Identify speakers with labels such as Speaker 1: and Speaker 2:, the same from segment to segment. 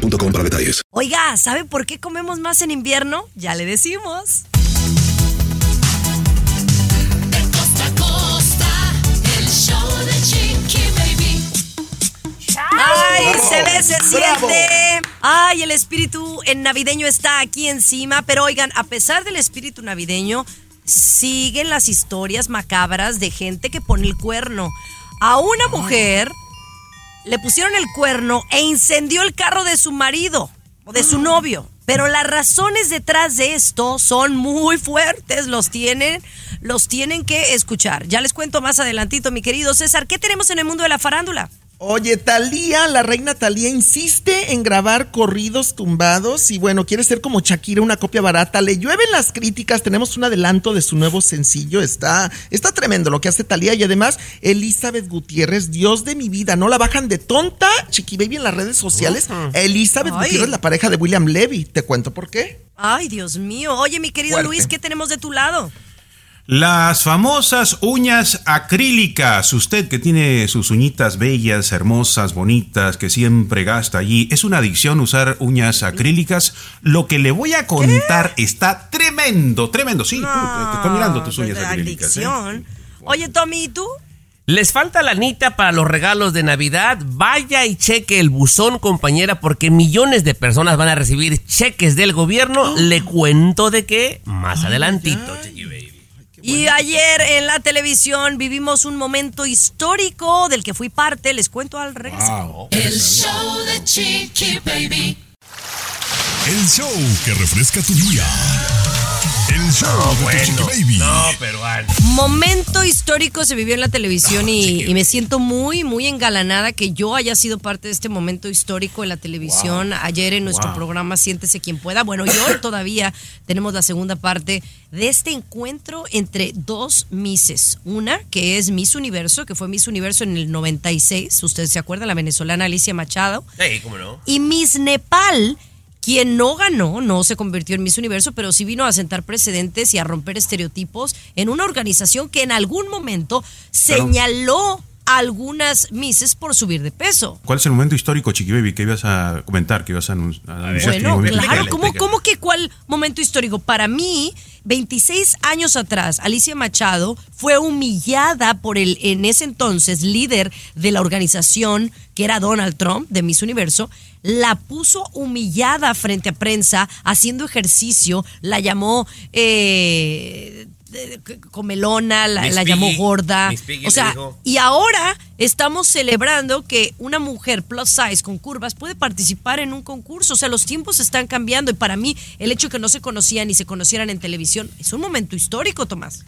Speaker 1: para detalles.
Speaker 2: Oiga, ¿sabe por qué comemos más en invierno? Ya le decimos. ¡Ay, se ve, se siente! ¡Ay, el espíritu en navideño está aquí encima! Pero oigan, a pesar del espíritu navideño, siguen las historias macabras de gente que pone el cuerno. A una mujer le pusieron el cuerno e incendió el carro de su marido o de su novio. Pero las razones detrás de esto son muy fuertes, los tienen, los tienen que escuchar. Ya les cuento más adelantito, mi querido César, ¿qué tenemos en el mundo de la farándula?
Speaker 3: Oye, Talía, la reina Talía insiste en grabar corridos tumbados y bueno, quiere ser como Shakira, una copia barata. Le llueven las críticas, tenemos un adelanto de su nuevo sencillo, está, está tremendo lo que hace Talía y además Elizabeth Gutiérrez, Dios de mi vida, no la bajan de tonta, Chiqui Baby en las redes sociales. Elizabeth
Speaker 2: Ay.
Speaker 3: Gutiérrez, la pareja de William Levy, te cuento por qué.
Speaker 2: Ay, Dios mío. Oye, mi querido
Speaker 3: Fuerte.
Speaker 2: Luis, ¿qué tenemos de tu lado?
Speaker 4: Las famosas uñas acrílicas. Usted que tiene sus uñitas bellas, hermosas, bonitas, que siempre gasta allí. ¿Es una adicción usar uñas acrílicas? Lo que le voy a contar está tremendo, tremendo. Sí, tú, te estoy mirando tus uñas
Speaker 2: de
Speaker 4: acrílicas. ¿eh?
Speaker 2: adicción. Oye, Tommy, ¿y tú?
Speaker 5: Les falta la anita para los regalos de Navidad. Vaya y cheque el buzón, compañera, porque millones de personas van a recibir cheques del gobierno. Le cuento de qué más adelantito, Chiqui
Speaker 2: Y ayer en la televisión vivimos un momento histórico del que fui parte. Les cuento al regreso.
Speaker 6: El show de Chiqui Baby.
Speaker 7: El show que refresca tu día. El show de tu Chiqui Baby.
Speaker 5: No, peruano.
Speaker 2: Momento histórico se vivió en la televisión y, y me siento muy, muy engalanada que yo haya sido parte de este momento histórico en la televisión. Ayer en nuestro programa Siéntese quien pueda. Bueno, y hoy todavía tenemos la segunda parte de este encuentro entre dos Misses. Una que es Miss Universo, que fue Miss Universo en el 96. Ustedes se acuerdan, la venezolana Alicia Machado.
Speaker 5: Sí, cómo no.
Speaker 2: Y Miss Nepal, quien no ganó, no se convirtió en Miss Universo, pero sí vino a sentar precedentes y a romper estereotipos en una organización que en algún momento señaló a algunas Misses por subir de peso.
Speaker 4: ¿Cuál es el momento histórico, Chiqui Baby, que ibas a comentar, que ibas a, anun- a anunciar? este
Speaker 2: Bueno,
Speaker 4: momento?
Speaker 2: claro,
Speaker 4: Explícale,
Speaker 2: ¿cómo,
Speaker 4: explícale.
Speaker 2: ¿cómo que cuál momento histórico? Para mí, 26 años atrás, Alicia Machado fue humillada por el en ese entonces líder de la organización, que era Donald Trump, de Miss Universo, la puso humillada frente a prensa, haciendo ejercicio, la llamó... eh, comelona, la, llamó gorda. O sea, y ahora estamos celebrando que una mujer plus size con curvas puede participar en un concurso. O sea, los tiempos están cambiando y para mí el hecho de que no se conocían y se conocieran en televisión es un momento histórico, Tomás.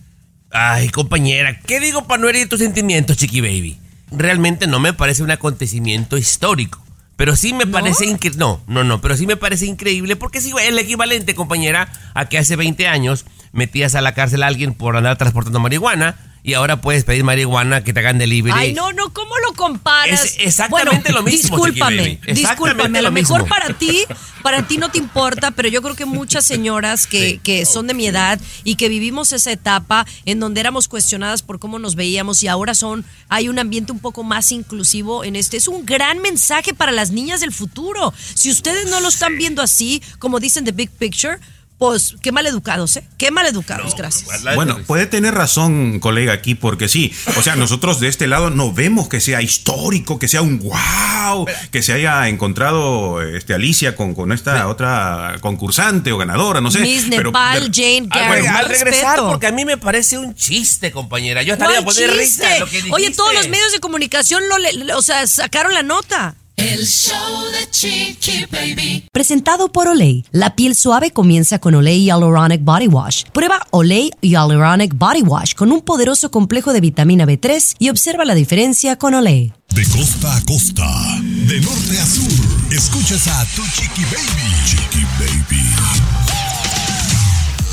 Speaker 5: Ay, compañera, ¿qué digo para no herir tus sentimientos, Chiqui Baby? Realmente no me parece un acontecimiento histórico. Pero sí me parece increíble. No, no, no, pero sí me parece increíble porque es igual- el equivalente, compañera, a que hace 20 años metías a la cárcel a alguien por andar transportando marihuana y ahora puedes pedir marihuana que te hagan delivery.
Speaker 2: Ay, no, no, ¿cómo lo comparas?
Speaker 5: Es exactamente lo mismo,
Speaker 2: Discúlpame, discúlpame. A lo
Speaker 5: lo
Speaker 2: mejor para ti, para ti no te importa, pero yo creo que muchas señoras que, que son de mi edad y que vivimos esa etapa en donde éramos cuestionadas por cómo nos veíamos y ahora son, hay un ambiente un poco más inclusivo en este. Es un gran mensaje para las niñas del futuro. Si ustedes no lo están viendo así, como dicen The Big Picture, pues qué mal educados, ¿eh? Qué mal educados, gracias.
Speaker 4: Bueno, puede tener razón, colega, aquí, porque sí. O sea, nosotros de este lado no vemos que sea histórico, que sea un wow, que se haya encontrado este, Alicia con, con esta otra concursante o ganadora, no sé.
Speaker 2: Miss
Speaker 4: pero-
Speaker 2: Nepal,
Speaker 4: pero-
Speaker 2: Jane
Speaker 5: Al,
Speaker 2: Garrett.
Speaker 5: al
Speaker 2: más
Speaker 5: regresar,
Speaker 2: respeto.
Speaker 5: porque a mí me parece un chiste, compañera. Yo estaría a
Speaker 2: ¿Cuál
Speaker 5: poner
Speaker 2: chiste?
Speaker 5: risa. Lo que
Speaker 2: Oye, todos los medios de comunicación lo, le- o sea, sacaron la nota. El show de Chiqui Baby.
Speaker 8: Presentado por Olay. La piel suave comienza con Olay Hyaluronic Body Wash. Prueba Olay Hyaluronic Body Wash con un poderoso complejo de vitamina B3 y observa la diferencia con Olay.
Speaker 7: De costa a costa, de norte a sur, escuchas a tu chiqui baby. Chiqui baby.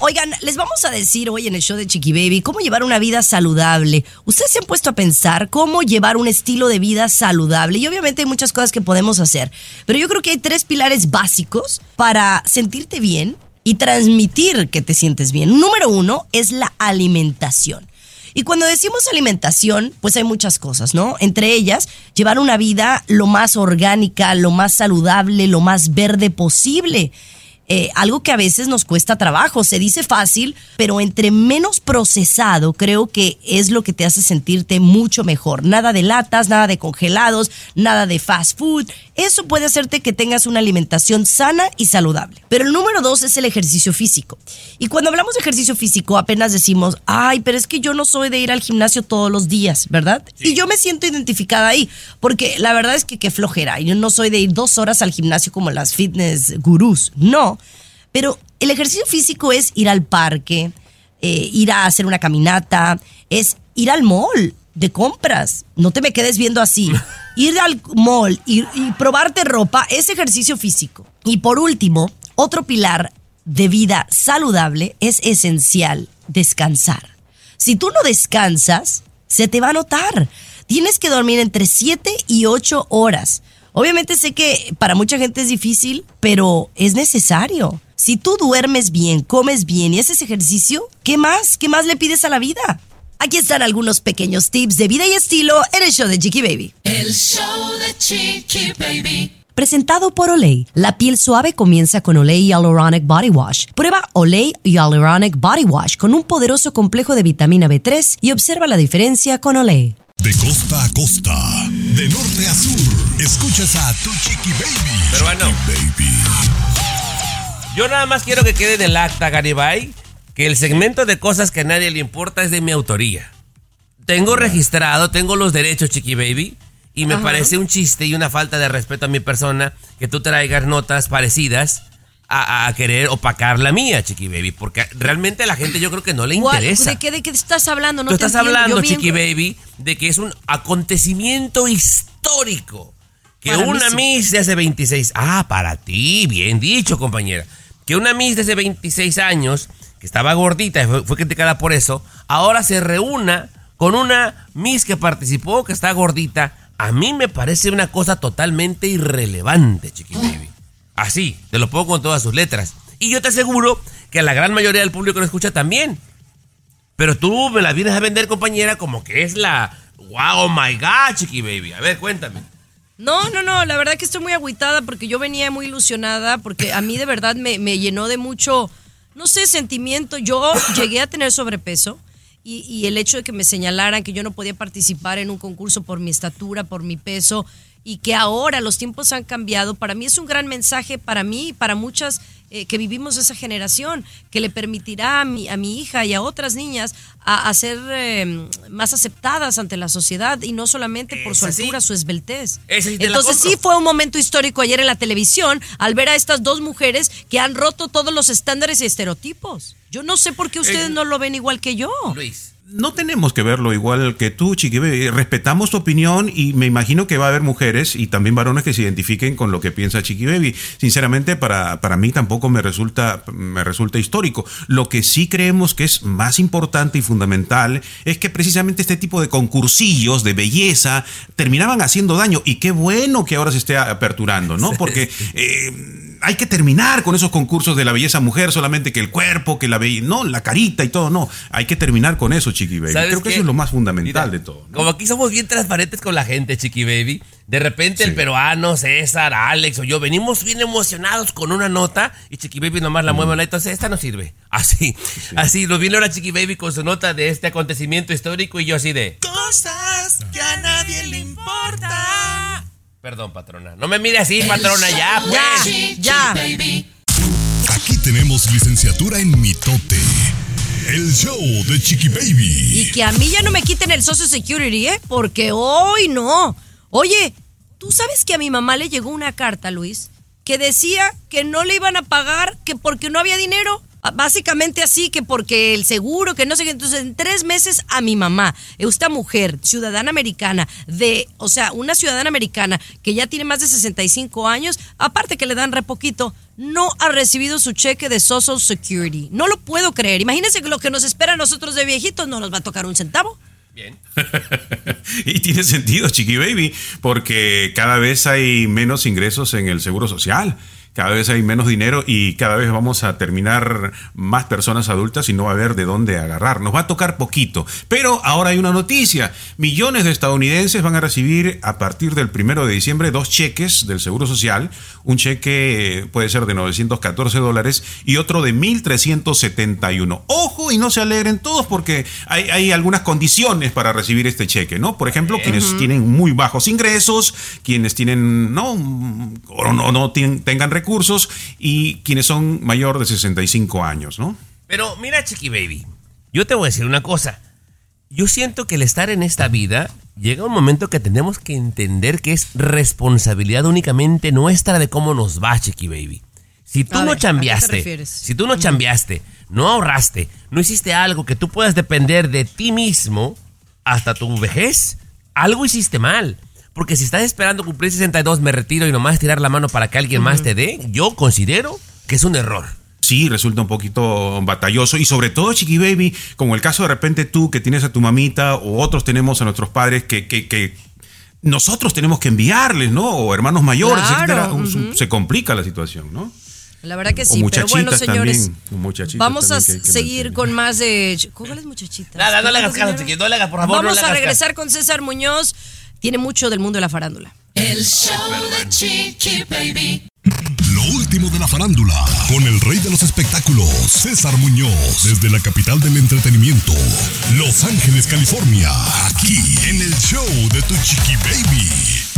Speaker 8: Oigan, les vamos a decir hoy en el show de Chiqui Baby cómo llevar una vida saludable. Ustedes se han puesto a pensar cómo llevar un estilo de vida saludable y obviamente hay muchas cosas que podemos hacer, pero yo creo que hay tres pilares básicos para sentirte bien y transmitir que te sientes bien. Número uno es la alimentación. Y cuando decimos alimentación, pues hay muchas cosas, ¿no? Entre ellas, llevar una vida lo más orgánica, lo más saludable, lo más verde posible. Eh, algo que a veces nos cuesta trabajo. Se dice fácil, pero entre menos procesado creo que es lo que te hace sentirte mucho mejor. Nada de latas, nada de congelados, nada de fast food. Eso puede hacerte que tengas una alimentación sana y saludable. Pero el número dos es el ejercicio físico. Y cuando hablamos de ejercicio físico apenas decimos, ay, pero es que yo no soy de ir al gimnasio todos los días, ¿verdad? Y yo me siento identificada ahí, porque la verdad es que qué flojera. Yo no soy de ir dos horas al gimnasio como las fitness gurús, no. Pero el ejercicio físico es ir al parque, eh, ir a hacer una caminata, es ir al mall de compras. No te me quedes viendo así. Ir al mall y, y probarte ropa es ejercicio físico. Y por último, otro pilar de vida saludable es esencial, descansar. Si tú no descansas, se te va a notar. Tienes que dormir entre 7 y 8 horas. Obviamente sé que para mucha gente es difícil, pero es necesario. Si tú duermes bien, comes bien y haces ejercicio, ¿qué más? ¿Qué más le pides a la vida? Aquí están algunos pequeños tips de vida y estilo en el show de Chiqui Baby.
Speaker 2: El show de Chiqui Baby.
Speaker 8: Presentado por Olay. La piel suave comienza con Olay Hyaluronic Body Wash. Prueba Olay Hyaluronic Body Wash con un poderoso complejo de vitamina B3 y observa la diferencia con Olay.
Speaker 7: De costa a costa, de norte a sur, escuchas a tu chiqui baby.
Speaker 5: Pero bueno.
Speaker 7: Chiqui baby.
Speaker 5: Yo nada más quiero que quede en el acta, Garibay, que el segmento de cosas que a nadie le importa es de mi autoría. Tengo registrado, tengo los derechos, Chiqui Baby, y me parece un chiste y una falta de respeto a mi persona que tú traigas notas parecidas a, a querer opacar la mía, Chiqui Baby, porque realmente a la gente yo creo que no le interesa.
Speaker 8: ¿De qué, ¿De qué estás hablando? No
Speaker 5: Tú
Speaker 8: te
Speaker 5: estás
Speaker 8: entiendo.
Speaker 5: hablando,
Speaker 8: Yo bien-
Speaker 5: Chiqui Baby, de que es un acontecimiento histórico. Que
Speaker 8: Para
Speaker 5: una
Speaker 8: sí.
Speaker 5: Miss de hace 26... Ah, para ti, bien dicho, compañera. Que una Miss de hace 26 años, que estaba gordita y fue, criticada por eso, ahora se reúna con una Miss que participó, que está gordita. A mí me parece una cosa totalmente irrelevante, Chiqui Baby. Así, te lo pongo con todas sus letras. Y yo te aseguro que la gran mayoría del público lo escucha también. Pero tú me la vienes a vender, compañera, como que es la. ¡Wow, oh my God, chiqui baby! A ver, cuéntame.
Speaker 8: No, no, no, la verdad que estoy muy agüitada porque yo venía muy ilusionada porque a mí de verdad me, me llenó de mucho, no sé, sentimiento. Yo llegué a tener sobrepeso y, y el hecho de que me señalaran que yo no podía participar en un concurso por mi estatura, por mi peso y que ahora los tiempos han cambiado, para mí es un gran mensaje para mí y para muchas eh, que vivimos esa generación, que le permitirá a mi, a mi hija y a otras niñas a, a ser eh, más aceptadas ante la sociedad y no solamente por su
Speaker 5: sí.
Speaker 8: altura, su esbeltez.
Speaker 5: Esa sí te
Speaker 8: Entonces sí fue un momento histórico ayer en la televisión al ver a estas dos mujeres que han roto todos los estándares y estereotipos. Yo no sé por qué ustedes
Speaker 5: Eh,
Speaker 8: no lo ven igual que yo.
Speaker 5: Luis.
Speaker 4: No tenemos que verlo igual que tú, Chiqui Baby. Respetamos tu opinión y me imagino que va a haber mujeres y también varones que se identifiquen con lo que piensa Chiqui Baby. Sinceramente, para, para mí tampoco me resulta, me resulta histórico. Lo que sí creemos que es más importante y fundamental es que precisamente este tipo de concursillos de belleza terminaban haciendo daño. Y qué bueno que ahora se esté aperturando, ¿no? Porque eh, hay que terminar con esos concursos de la belleza mujer, solamente que el cuerpo, que la belleza, no, la carita y todo, no. Hay que terminar con eso, Chiqui Baby.
Speaker 5: ¿Sabes
Speaker 4: Creo que
Speaker 5: qué?
Speaker 4: eso es lo más fundamental
Speaker 5: Mira,
Speaker 4: de todo. ¿no?
Speaker 5: Como aquí somos bien transparentes con la gente, Chiqui Baby. De repente el peruano, César, Alex o yo venimos bien emocionados con una nota y Chiqui Baby nomás la mueve, entonces esta no sirve. Así, así, nos viene ahora Chiqui Baby con su nota de este acontecimiento histórico y yo así de...
Speaker 3: Cosas que a nadie le importa.
Speaker 5: Perdón, patrona. No me mire así, patrona, ya, pues.
Speaker 8: Ya, ya.
Speaker 2: Baby.
Speaker 7: Aquí tenemos licenciatura en mitote. El show de Chiqui Baby.
Speaker 8: Y que a mí ya no me quiten el Social Security, ¿eh? Porque hoy no. Oye,
Speaker 2: Tú sabes que a mi mamá le llegó una carta, Luis, que decía que no le iban a pagar, que porque no había dinero. Ah, Básicamente así, que porque el seguro, que no sé qué. Entonces, en tres meses a mi mamá, esta mujer, ciudadana americana, de, o sea, una ciudadana americana que ya tiene más de 65 años, aparte que le dan re poquito, no ha recibido su cheque de Social Security. No lo puedo creer. Imagínense que lo que nos espera a nosotros de viejitos no nos va a tocar un centavo.
Speaker 4: y tiene sentido, Chiqui Baby, porque cada vez hay menos ingresos en el seguro social. Cada vez hay menos dinero y cada vez vamos a terminar más personas adultas y no va a haber de dónde agarrar. Nos va a tocar poquito. Pero ahora hay una noticia. Millones de estadounidenses van a recibir a partir del primero de diciembre dos cheques del Seguro Social. Un cheque eh, puede ser de 914 dólares y otro de 1.371. Ojo y no se alegren todos porque hay, hay algunas condiciones para recibir este cheque, ¿no? Por ejemplo, quienes tienen muy bajos ingresos, quienes tienen, no, o no, no tienen- tengan recursos y quienes son mayor de 65 años, ¿no?
Speaker 5: Pero mira, Chiqui Baby, yo te voy a decir una cosa. Yo siento que el estar en esta vida llega un momento que tenemos que entender que es responsabilidad únicamente nuestra de cómo nos va, Chiqui Baby. Si tú
Speaker 2: A
Speaker 5: no
Speaker 2: ver,
Speaker 5: si tú no chambeaste, no ahorraste, no hiciste algo que tú puedas depender de ti mismo hasta tu vejez, algo hiciste mal. Porque si estás esperando cumplir 62, me retiro y nomás tirar la mano para que alguien más te dé, yo considero que es un error.
Speaker 4: Sí, resulta un poquito batalloso y sobre todo, Chiqui Baby, como el caso de repente tú que tienes a tu mamita o otros tenemos a nuestros padres que, que, que nosotros tenemos que enviarles, ¿no? O hermanos mayores,
Speaker 2: Claro,
Speaker 4: etcétera, se complica la situación, ¿no?
Speaker 2: La verdad que sí, pero bueno,
Speaker 4: muchachitas
Speaker 2: señores,
Speaker 4: también,
Speaker 2: vamos a
Speaker 4: que que
Speaker 2: seguir
Speaker 4: mantener.
Speaker 2: con más de... ¿Cuáles muchachitas?
Speaker 5: Nada, no le hagas
Speaker 2: ¿Qué
Speaker 5: caso, no le hagas, por favor, no
Speaker 2: Vamos
Speaker 5: le
Speaker 2: a
Speaker 5: hagas
Speaker 2: regresar con César Muñoz. Tiene mucho del mundo de la farándula.
Speaker 6: El show de Chiqui Baby.
Speaker 7: Lo último de la farándula, con el rey de los espectáculos, César Muñoz, desde la capital del entretenimiento, Los Ángeles, California, aquí en el show de tu chiqui baby.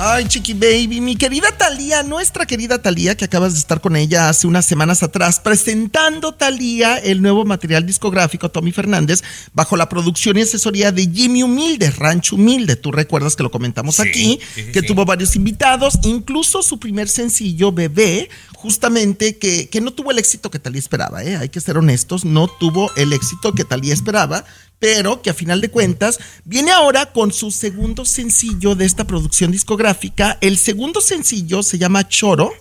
Speaker 3: Ay, Chiqui Baby, mi querida Talía, nuestra querida Talía, que acabas de estar con ella hace unas semanas atrás, presentando Talía el nuevo material discográfico Tommy Fernández, bajo la producción y asesoría de Jimmy Humilde, Rancho Humilde. Tú recuerdas que lo comentamos
Speaker 5: Sí,
Speaker 3: aquí,
Speaker 5: sí, sí,
Speaker 3: que tuvo varios invitados, incluso su primer sencillo, Bebé, justamente que, que no tuvo el éxito que Talía esperaba, ¿eh? hay que ser honestos, no tuvo el éxito que Talía esperaba, pero que a final de cuentas viene ahora con su segundo sencillo de esta producción discográfica. El segundo sencillo se llama Choro.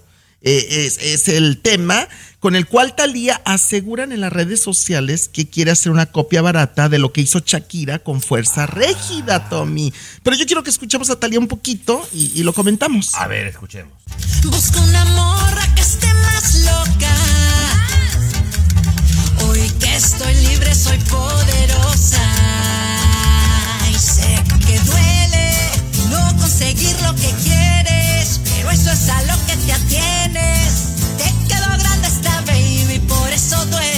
Speaker 3: eh, es, es el tema con el cual Talía aseguran en las redes sociales que quiere hacer una copia barata de lo que hizo Shakira con Fuerza Régida, Tommy. Pero yo quiero que escuchemos a Talía un poquito y, y lo comentamos.
Speaker 5: A ver, escuchemos.
Speaker 6: Busco una morra que esté más loca. Estoy libre soy poderosa. Y sé que duele no conseguir lo que quieres, pero eso es a lo que te atienes. Te quedó grande esta baby, por eso duele.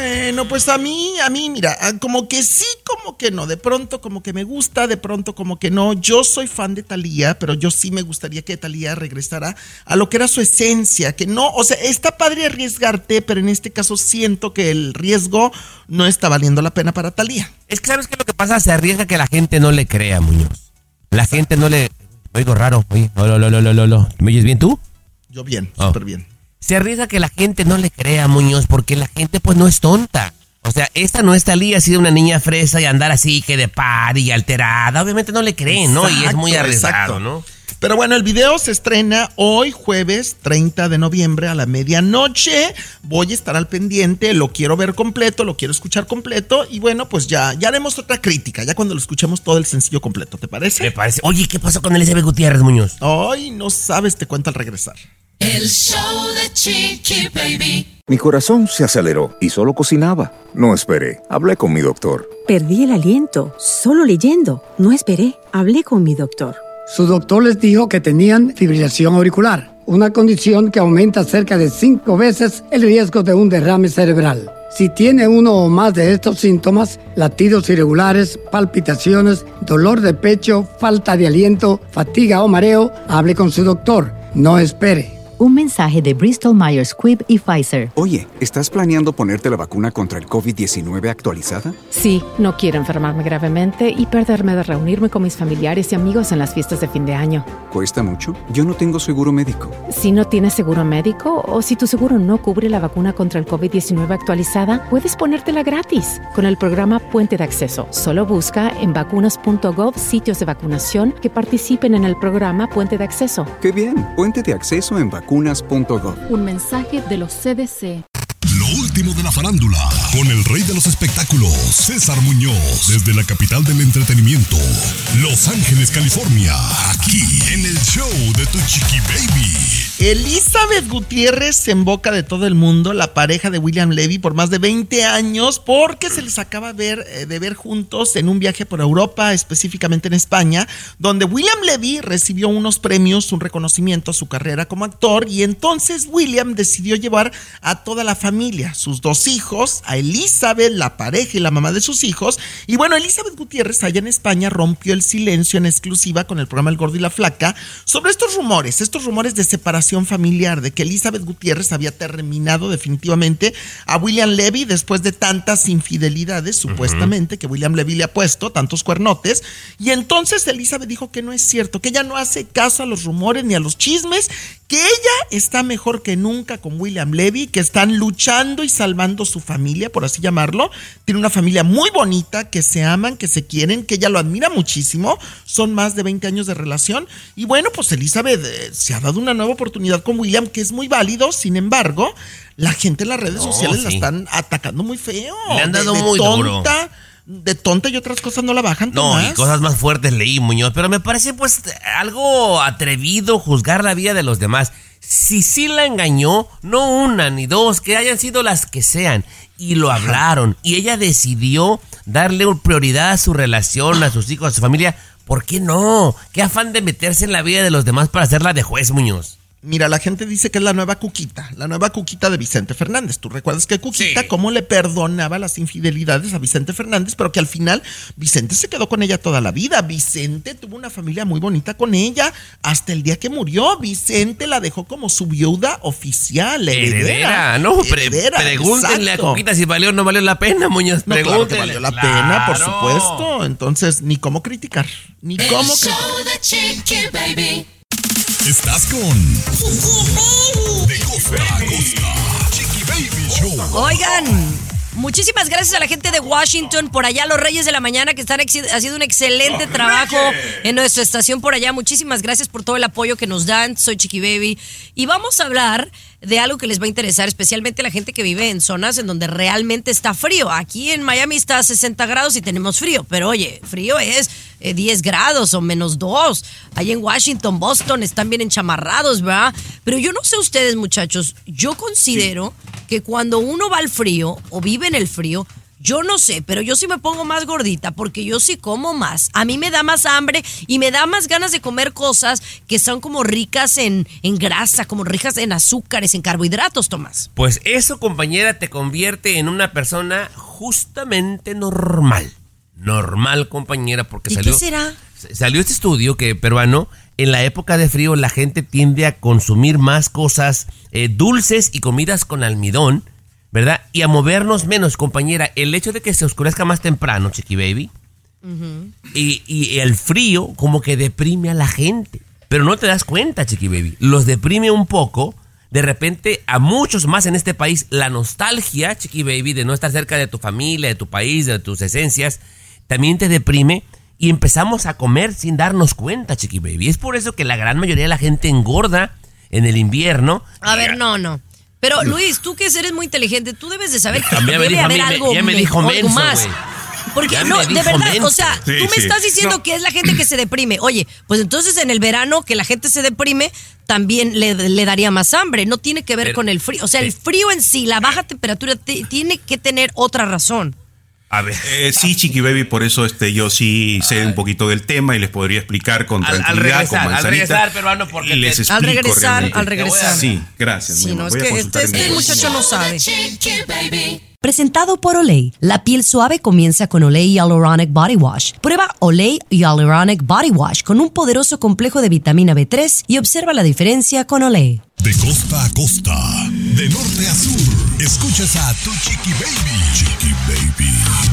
Speaker 3: Bueno, pues a mí, a mí, mira, ah, como que sí, como que no. De pronto como que me gusta, de pronto como que no. Yo soy fan de Thalía, pero yo sí me gustaría que Thalía regresara a lo que era su esencia, que no, o sea, está padre arriesgarte, pero en este caso siento que el riesgo no está valiendo la pena para Thalía.
Speaker 5: Es que sabes qué es lo que pasa, se arriesga que la gente no le crea, Muñoz. La gente no le. Oigo raro, oye, lo, lo, lo, lo, lo. ¿Me oyes bien tú?
Speaker 3: Yo bien,
Speaker 5: Oh.
Speaker 3: súper bien.
Speaker 5: Se arriesga que la gente no le crea, Muñoz, porque la gente pues no es tonta. O sea, esta no está Talía, ha sido una niña fresa y andar así que de par y alterada. Obviamente no le creen, ¿no? Y es muy arriesgado,
Speaker 3: exacto.
Speaker 5: ¿no?
Speaker 3: Pero bueno, el video se estrena hoy jueves 30 de noviembre a la medianoche. Voy a estar al pendiente, lo quiero ver completo, lo quiero escuchar completo y bueno, pues ya, ya haremos otra crítica, ya cuando lo escuchemos todo el sencillo completo, ¿te
Speaker 5: Me
Speaker 3: parece?
Speaker 5: parece. Oye, ¿qué pasó con Elizabeth Gutiérrez, Muñoz?
Speaker 3: Ay, no sabes, te cuento al regresar.
Speaker 6: El show de Chiqui Baby.
Speaker 9: Mi corazón se aceleró y solo cocinaba. No esperé. Hablé con mi doctor.
Speaker 10: Perdí el aliento, solo leyendo. No esperé, hablé con mi doctor.
Speaker 11: Su doctor les dijo que tenían fibrilación auricular, una condición que aumenta cerca de cinco veces el riesgo de un derrame cerebral. Si tiene uno o más de estos síntomas, latidos irregulares, palpitaciones, dolor de pecho, falta de aliento, fatiga o mareo, hable con su doctor. No espere.
Speaker 12: Un mensaje de Bristol Myers Squibb y Pfizer.
Speaker 13: Oye, ¿estás planeando ponerte la vacuna contra el COVID-19 actualizada?
Speaker 14: Sí, no quiero enfermarme gravemente y perderme de reunirme con mis familiares y amigos en las fiestas de fin de año.
Speaker 13: ¿Cuesta mucho? Yo no tengo seguro médico.
Speaker 14: Si no tienes seguro médico o si tu seguro no cubre la vacuna contra el COVID-19 actualizada, puedes ponértela gratis con el programa Puente de Acceso. Solo busca en vacunas.gov sitios de vacunación que participen en el programa Puente de Acceso.
Speaker 13: ¡Qué bien! Puente de acceso en
Speaker 14: Un mensaje de los CDC.
Speaker 7: De la farándula, con el rey de los espectáculos, César Muñoz, desde la capital del entretenimiento, Los Ángeles, California, aquí en el show de Tu Chiqui Baby.
Speaker 3: Elizabeth Gutiérrez en boca de todo el mundo, la pareja de William Levy por más de 20 años, porque se les acaba ver, eh, de ver juntos en un viaje por Europa, específicamente en España, donde William Levy recibió unos premios, un reconocimiento a su carrera como actor, y entonces William decidió llevar a toda la familia, sus dos hijos, a Elizabeth, la pareja y la mamá de sus hijos, y bueno, Elizabeth Gutiérrez allá en España rompió el silencio en exclusiva con el programa El Gordo y la Flaca sobre estos rumores, estos rumores de separación familiar, de que Elizabeth Gutiérrez había terminado definitivamente a William Levy después de tantas infidelidades, supuestamente, que William Levy le ha puesto, tantos cuernotes. Y entonces Elizabeth dijo que no es cierto, que ella no hace caso a los rumores ni a los chismes, que ella está mejor que nunca con William Levy, que están luchando y salvando su familia, por así llamarlo. Tiene una familia muy bonita, que se aman, que se quieren, que ella lo admira muchísimo. Son más de 20 años de relación. Y bueno, pues Elizabeth eh, se ha dado una nueva oportunidad con William, que es muy válido, sin embargo, la gente en las redes
Speaker 5: No,
Speaker 3: sociales la están atacando muy feo.
Speaker 5: Le han
Speaker 3: De-
Speaker 5: dado
Speaker 3: de
Speaker 5: muy duro.
Speaker 3: tonta, De tonta y otras cosas no la bajan.
Speaker 5: No, y cosas más fuertes leí, Muñoz, pero me parece pues algo atrevido juzgar la vida de los demás. Si sí la engañó, no una ni dos, que hayan sido las que sean, y lo hablaron, y ella decidió darle prioridad a su relación, a sus hijos, a su familia, ¿por qué no? ¿Qué afán de meterse en la vida de los demás para hacerla de juez, Muñoz?
Speaker 3: Mira, la gente dice que es la nueva Cuquita, la nueva Cuquita de Vicente Fernández. Tú recuerdas que Cuquita, cómo le perdonaba las infidelidades a Vicente Fernández, pero que al final Vicente se quedó con ella toda la vida. Vicente tuvo una familia muy bonita con ella hasta el día que murió. Vicente la dejó como su viuda oficial, heredera.
Speaker 5: Heredera, no, pre-
Speaker 3: Heredera,
Speaker 5: pregúntenle
Speaker 3: exacto.
Speaker 5: a Coquita si valió o no valió la pena, Muñoz.
Speaker 3: No, claro que
Speaker 5: pregúntenle.
Speaker 3: valió la pena, por supuesto. Entonces, ni cómo criticar, ni
Speaker 6: El
Speaker 3: cómo
Speaker 6: show
Speaker 3: criticar.
Speaker 6: de Chiqui Baby.
Speaker 7: Estás con De costa a costa. Chiqui Baby Show.
Speaker 2: Oigan, muchísimas gracias a la gente de Washington, por allá los Reyes de la Mañana que están haciendo un excelente trabajo en nuestra estación por allá. Muchísimas gracias por todo el apoyo que nos dan. Soy Chiqui Baby. Y vamos a hablar de algo que les va a interesar, especialmente la gente que vive en zonas en donde realmente está frío. Aquí en Miami está a 60 grados y tenemos frío, pero oye, frío es eh, 10 grados o menos 2. Ahí en Washington, Boston están bien enchamarrados, ¿verdad? Pero yo no sé ustedes, muchachos, yo considero que cuando uno va al frío o vive en el frío, yo no sé, pero yo sí me pongo más gordita porque yo sí como más. A mí me da más hambre y me da más ganas de comer cosas que son como ricas en, en grasa, como ricas en azúcares, en carbohidratos, Tomás.
Speaker 5: Pues eso, compañera, te convierte en una persona justamente normal. Normal, compañera, porque
Speaker 2: ¿Y
Speaker 5: salió.
Speaker 2: qué será?
Speaker 5: Salió este estudio que peruano, en la época de frío la gente tiende a consumir más cosas eh, dulces y comidas con almidón, ¿verdad? Y a movernos menos, compañera. El hecho de que se oscurezca más temprano, Chiqui Baby, y, y el frío como que deprime a la gente. Pero no te das cuenta, Chiqui Baby. Los deprime un poco. De repente, a muchos más en este país, la nostalgia, Chiqui Baby, de no estar cerca de tu familia, de tu país, de tus esencias, también te deprime. Y empezamos a comer sin darnos cuenta, Chiqui Baby. Es por eso que la gran mayoría de la gente engorda en el invierno.
Speaker 2: A ver, no, no. Pero Luis, tú que eres muy inteligente, tú debes de saber que
Speaker 5: me
Speaker 2: debe
Speaker 5: dijo mí,
Speaker 2: haber algo,
Speaker 5: ya me
Speaker 2: me-
Speaker 5: dijo
Speaker 2: algo
Speaker 5: menso,
Speaker 2: más. Porque
Speaker 5: Ya
Speaker 2: no, de verdad,
Speaker 5: menso.
Speaker 2: o sea,
Speaker 4: Sí,
Speaker 2: tú me
Speaker 4: sí.
Speaker 2: estás diciendo que es la gente que se deprime. Oye, pues entonces en el verano que la gente se deprime, también le, le daría más hambre. No tiene que ver
Speaker 5: Pero-
Speaker 2: con el frío. O sea, el frío en sí, la baja temperatura, te- tiene que tener otra razón.
Speaker 5: A ver.
Speaker 4: Eh, sí, Chiqui Baby, por eso este, yo sí sé un poquito del tema y les podría explicar con
Speaker 5: Al- al
Speaker 4: tranquilidad,
Speaker 5: regresar,
Speaker 4: con
Speaker 5: al regresar, peruano, porque
Speaker 4: les
Speaker 5: te-
Speaker 4: explico
Speaker 2: Al regresar,
Speaker 4: realmente.
Speaker 2: al regresar.
Speaker 4: Sí, gracias.
Speaker 2: Sí, no, es que este, este muchacho no sabe.
Speaker 8: Presentado por Olay. La piel suave comienza con Olay Hyaluronic Body Wash. Prueba Olay Hyaluronic Body Wash con un poderoso complejo de vitamina B3 y observa la diferencia con Olay.
Speaker 7: De costa a costa, de norte a sur, escuchas a tu chiqui baby. Chiqui baby.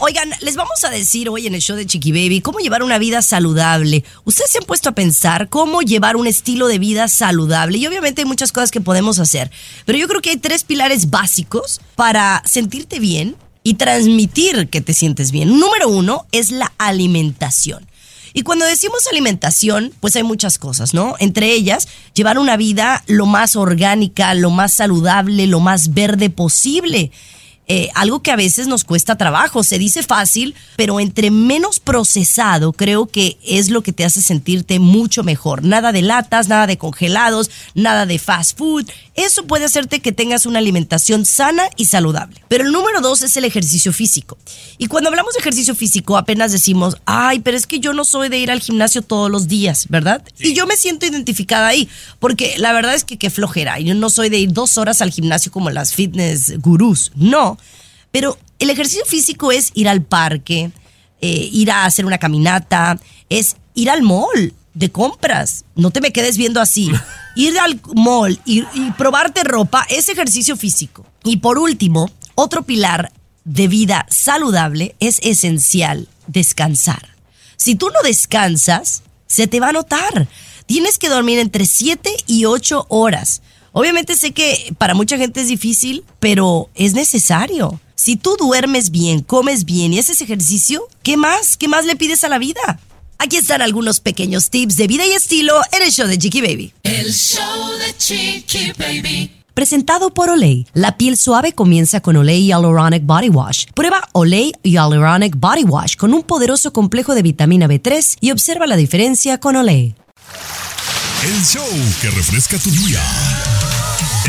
Speaker 8: Oigan, les vamos a decir hoy en el show de Chiqui Baby cómo llevar una vida saludable. Ustedes se han puesto a pensar cómo llevar un estilo de vida saludable y obviamente hay muchas cosas que podemos hacer, pero yo creo que hay tres pilares básicos para sentirte bien y transmitir que te sientes bien. Número uno es la alimentación. Y cuando decimos alimentación, pues hay muchas cosas, ¿no? Entre ellas, llevar una vida lo más orgánica, lo más saludable, lo más verde posible. Eh, algo que a veces nos cuesta trabajo. Se dice fácil, pero entre menos procesado creo que es lo que te hace sentirte mucho mejor. Nada de latas, nada de congelados, nada de fast food. Eso puede hacerte que tengas una alimentación sana y saludable. Pero el número dos es el ejercicio físico. Y cuando hablamos de ejercicio físico apenas decimos, ay, pero es que yo no soy de ir al gimnasio todos los días, ¿verdad? Y yo me siento identificada ahí, porque la verdad es que qué flojera. Yo no soy de ir dos horas al gimnasio como las fitness gurús, no. Pero el ejercicio físico es ir al parque, eh, ir a hacer una caminata, es ir al mall de compras. No te me quedes viendo así. Ir al mall y, y probarte ropa es ejercicio físico. Y por último, otro pilar de vida saludable es esencial, descansar. Si tú no descansas, se te va a notar. Tienes que dormir entre 7 y 8 horas. Obviamente sé que para mucha gente es difícil, pero es necesario. Si tú duermes bien, comes bien y haces ejercicio, ¿qué más? ¿Qué más le pides a la vida? Aquí están algunos pequeños tips de vida y estilo en el show de Chiqui Baby.
Speaker 15: El show de Chiqui Baby.
Speaker 8: Presentado por Olay. La piel suave comienza con Olay Hyaluronic Body Wash. Prueba Olay Hyaluronic Body Wash con un poderoso complejo de vitamina B3 y observa la diferencia con Olay.
Speaker 7: El show que refresca tu día.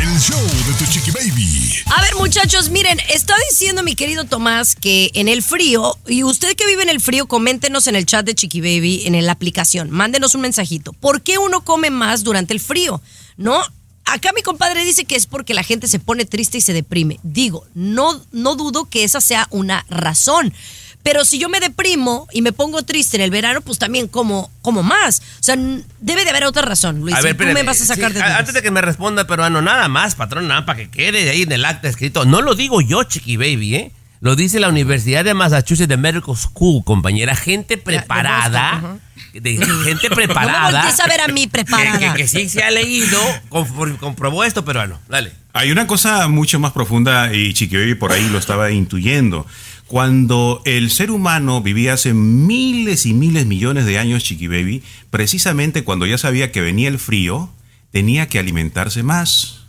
Speaker 7: El show de tu chiqui baby.
Speaker 8: A ver, muchachos, miren, está diciendo mi querido Tomás que en el frío, y usted que vive en el frío, coméntenos en el chat de Chiqui Baby, en la aplicación, mándenos un mensajito. ¿Por qué uno come más durante el frío? ¿No? Acá mi compadre dice que es porque la gente se pone triste y se deprime. Digo, no, no dudo que esa sea una razón. Pero si yo me deprimo y me pongo triste en el verano, pues también como, como más. O sea, n- debe de haber otra razón, Luis.
Speaker 5: A ver,
Speaker 8: tú me vas a sacar
Speaker 5: sí,
Speaker 8: de dudas.
Speaker 5: Antes de que me responda, peruano, nada más, patrón, nada para que quede ahí en el acta escrito. No lo digo yo, Chiqui Baby, ¿eh? Lo dice la Universidad de Massachusetts de Medical School, compañera. Gente preparada. De, gente preparada.
Speaker 8: No me a ver a mí preparada.
Speaker 5: que- que sí se ha leído, compro- comprobó esto, peruano. Dale.
Speaker 4: Hay una cosa mucho más profunda y Chiqui Baby por ahí lo estaba intuyendo. Cuando el ser humano vivía hace miles y miles millones de años, Chiqui Baby, precisamente cuando ya sabía que venía el frío, tenía que alimentarse más.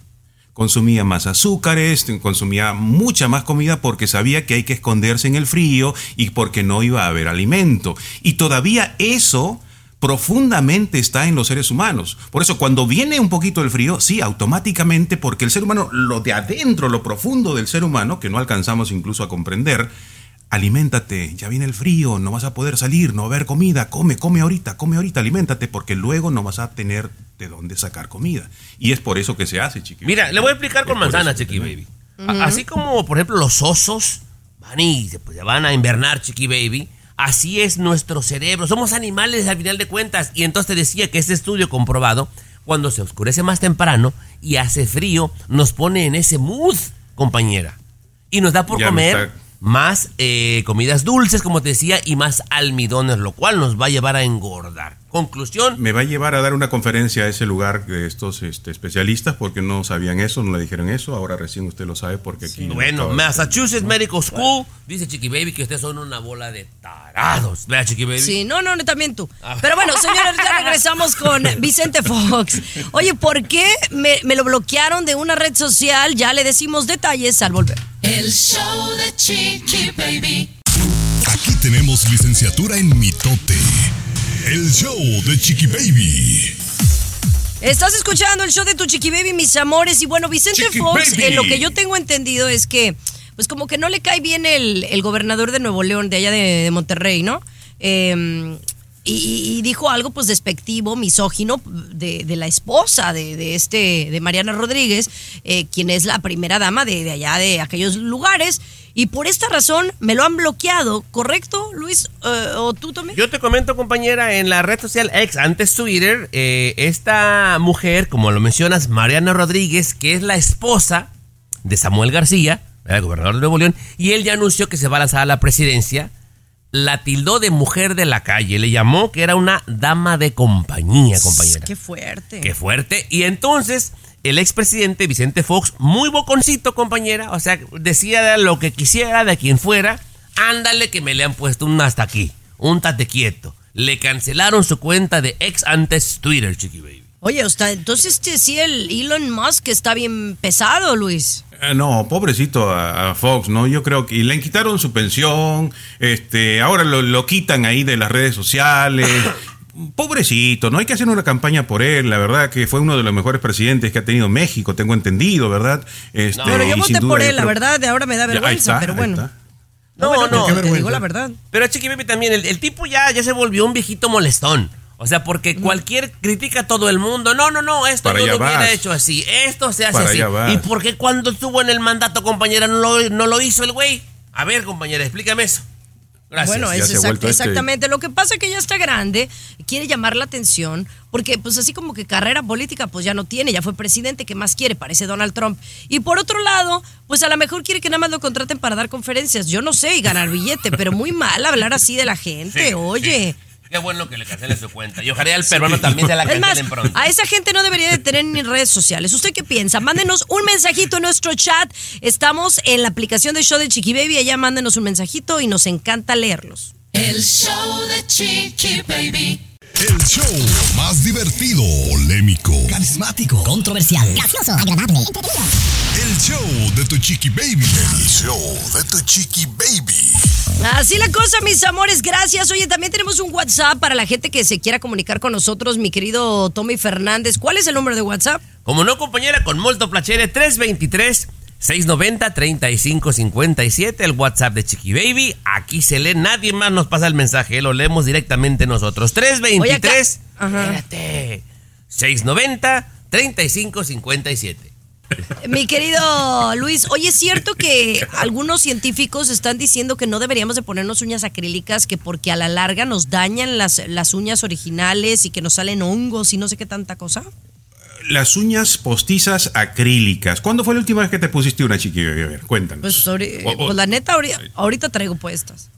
Speaker 4: Consumía más azúcares, consumía mucha más comida porque sabía que hay que esconderse en el frío y porque no iba a haber alimento. Y todavía eso profundamente está en los seres humanos. Por eso cuando viene un poquito el frío, sí, automáticamente, porque el ser humano, lo de adentro, lo profundo del ser humano, que no alcanzamos incluso a comprender, aliméntate, ya viene el frío, no vas a poder salir, no va a haber comida, come, come ahorita, come ahorita, aliméntate, porque luego no vas a tener de dónde sacar comida. Y es por eso que se hace, chiqui.
Speaker 5: Mira, le voy a explicar con
Speaker 4: Es por
Speaker 5: manzana,
Speaker 4: eso que
Speaker 5: Chiqui. Baby. Así como, por ejemplo, los osos van y se, pues, van a invernar, Chiqui Baby. Así es nuestro cerebro. Somos animales al final de cuentas. Y entonces te decía que este estudio comprobado, cuando se oscurece más temprano y hace frío, nos pone en ese mood, compañera. Y nos da por
Speaker 4: Ya
Speaker 5: comer más eh, comidas dulces, como te decía, y más almidones, lo cual nos va a llevar a engordar. Conclusión,
Speaker 4: Me va a llevar a dar una conferencia a ese lugar de estos este, especialistas porque no sabían eso, no le dijeron eso. Ahora recién usted lo sabe porque aquí.
Speaker 5: Bueno, Massachusetts Medical School dice Chiqui Baby que ustedes son una bola de tarados. Vea, Chiqui Baby.
Speaker 8: Sí, no, no, no, también tú. Pero bueno, señores, ya regresamos con Vicente Fox. Oye, ¿por qué me, me lo bloquearon de una red social? Ya le decimos detalles al volver.
Speaker 15: El show de Chiqui Baby.
Speaker 7: Aquí tenemos licenciatura en mitote. El show de Chiqui Baby.
Speaker 8: Estás escuchando el show de tu Chiqui Baby, mis amores. Y bueno, Vicente
Speaker 7: Chiqui
Speaker 8: Fox,
Speaker 7: Baby.
Speaker 8: eh, lo que yo tengo entendido es que, pues como que no le cae bien el, el gobernador de Nuevo León, de allá de, de Monterrey, ¿no? Eh,
Speaker 2: y, y dijo algo pues despectivo, misógino de, de la esposa de, de este, de Mariana Rodríguez, eh, quien es la primera dama de, de allá de aquellos lugares. Y por esta razón me lo han bloqueado, ¿correcto, Luis? Eh, ¿O tú también?
Speaker 5: Yo te comento, compañera, en la red social X, antes Twitter, eh, esta mujer, como lo mencionas, Mariana Rodríguez, que es la esposa de Samuel García, el gobernador de Nuevo León, y él ya anunció que se va a lanzar a la presidencia, la tildó de mujer de la calle, le llamó que era una dama de compañía, compañera.
Speaker 2: Qué fuerte.
Speaker 5: Qué fuerte. Y entonces, el expresidente Vicente Fox, muy boconcito, compañera, o sea, decía lo que quisiera de quien fuera, ándale que me le han puesto un hasta aquí, un tate quieto. Le cancelaron su cuenta de ex antes Twitter, Chiqui Baby.
Speaker 2: Oye, o sea, entonces este, sí el Elon Musk está bien pesado, Luis.
Speaker 4: Eh, No, pobrecito a, a Fox, ¿no? Yo creo que y le quitaron su pensión, este, ahora lo, lo quitan ahí de las redes sociales. Pobrecito, no hay que hacer una campaña por él, la verdad que fue uno de los mejores presidentes que ha tenido México, tengo entendido, ¿verdad? Este,
Speaker 2: Pero yo voté
Speaker 4: duda
Speaker 2: por él, la verdad, de ahora me da vergüenza,
Speaker 4: está,
Speaker 2: pero bueno. No,
Speaker 5: No,
Speaker 2: bueno,
Speaker 5: no,
Speaker 2: te
Speaker 5: qué
Speaker 2: digo la verdad.
Speaker 5: Pero Chiqui también, el, el tipo ya, ya se volvió un viejito molestón. O sea, porque cualquier critica a todo el mundo. No, no, no, esto
Speaker 4: Para
Speaker 5: no lo hubiera hecho así. Esto se hace
Speaker 4: Para
Speaker 5: así. ¿Y por qué cuando estuvo en el mandato, compañera, no lo, no lo hizo el güey? A ver, compañera, explícame eso. Gracias.
Speaker 2: Bueno, es exact-
Speaker 4: este-
Speaker 2: exactamente. Lo que pasa es que ya está grande, quiere llamar la atención, porque pues así como que carrera política pues ya no tiene, ya fue presidente, ¿qué más quiere? Parece Donald Trump. Y por otro lado, pues a lo mejor quiere que nada más lo contraten para dar conferencias, yo no sé, y ganar billete, pero muy mal hablar así de la gente,
Speaker 5: Sí,
Speaker 2: oye.
Speaker 5: sí. Qué bueno que le cancelen su cuenta. Y ojalá al peruano también se la
Speaker 2: Es más,
Speaker 5: cancelen pronto.
Speaker 2: a esa gente no debería de tener ni redes sociales. ¿Usted qué piensa? Mándenos un mensajito en nuestro chat. Estamos en la aplicación de show de Chiqui Baby. Allá mándenos un mensajito y nos encanta leerlos.
Speaker 6: El show de Chiqui Baby.
Speaker 7: El show más divertido, polémico,
Speaker 16: Carismático, controversial, gracioso, agradable,
Speaker 7: el show de tu chiqui baby. El show de tu chiqui baby.
Speaker 2: Así la cosa, mis amores, gracias. Oye, también tenemos un WhatsApp para la gente que se quiera comunicar con nosotros, mi querido Tommy Fernández. ¿Cuál es el número de WhatsApp?
Speaker 5: Como no, compañera, con molto placere 323 690 3557 el WhatsApp de Chiqui Baby. Aquí se lee, nadie más nos pasa el mensaje, lo leemos directamente nosotros. 323
Speaker 2: Ajá.
Speaker 5: espérate, 690 3557.
Speaker 2: Mi querido Luis, oye, es cierto que algunos científicos están diciendo que no deberíamos de ponernos uñas acrílicas, que porque a la larga nos dañan las, las uñas originales y que nos salen hongos y no sé qué tanta cosa.
Speaker 4: Las uñas postizas acrílicas. ¿Cuándo fue la última vez que te pusiste una chiquilla? A ver, cuéntanos.
Speaker 2: Pues, ori-
Speaker 4: O- o-
Speaker 2: pues la neta, ahori- ahorita traigo puestas.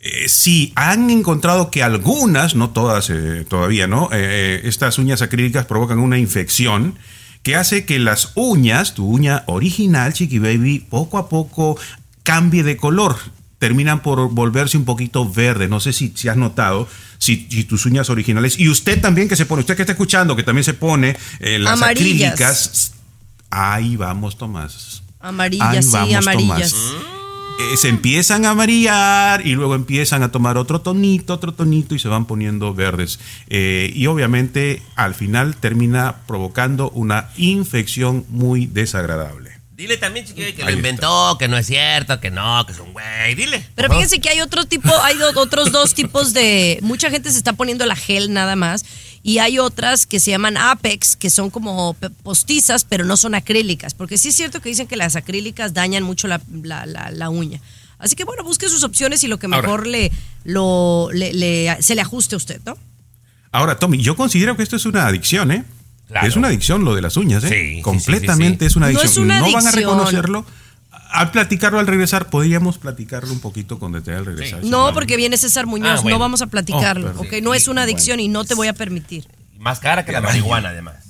Speaker 4: Eh, sí, han encontrado que algunas, no todas eh, todavía, ¿no? Eh, estas uñas acrílicas provocan una infección que hace que las uñas, tu uña original, Chiqui Baby, poco a poco cambie de color. Terminan por volverse un poquito verde. No sé si, si has notado, si, si tus uñas originales, y usted también que se pone, usted que está escuchando, que también se pone eh, las
Speaker 2: Amarillas.
Speaker 4: acrílicas. Ahí vamos, Tomás.
Speaker 2: Amarillas,
Speaker 4: Ahí
Speaker 2: sí,
Speaker 4: vamos,
Speaker 2: amarillas.
Speaker 4: Tomás. Eh, se empiezan a amarillar y luego empiezan a tomar otro tonito, otro tonito y se van poniendo verdes. Eh, y obviamente al final termina provocando una infección muy desagradable.
Speaker 5: Dile también, Chiqui Baby, que lo inventó, que no es cierto, que no, que es un güey. Dile.
Speaker 2: Pero fíjense que hay otro tipo, hay do- otros dos tipos de. Mucha gente se está poniendo la gel nada más. Y hay otras que se llaman Apex, que son como postizas, pero no son acrílicas. Porque sí es cierto que dicen que las acrílicas dañan mucho la, la- la- la uña. Así que bueno, busque sus opciones y lo que
Speaker 4: Ahora.
Speaker 2: mejor le, lo, le- le- se le ajuste a usted, ¿no?
Speaker 4: Ahora, Tommy, yo considero que esto es una adicción, ¿eh?
Speaker 5: Claro.
Speaker 4: Es una adicción lo de las uñas, ¿eh?
Speaker 5: Sí,
Speaker 4: Completamente
Speaker 5: sí, sí, sí.
Speaker 4: es una
Speaker 2: No
Speaker 4: adicción.
Speaker 2: es una
Speaker 4: van a
Speaker 2: adicción.
Speaker 4: reconocerlo. Al platicarlo al regresar, podríamos platicarlo un poquito con detalle al regresar.
Speaker 2: No, porque viene César Muñoz,
Speaker 5: Ah, bueno.
Speaker 2: no vamos a platicarlo.
Speaker 4: Oh,
Speaker 2: no es una adicción y no te voy a permitir.
Speaker 5: Más cara que la marihuana, además.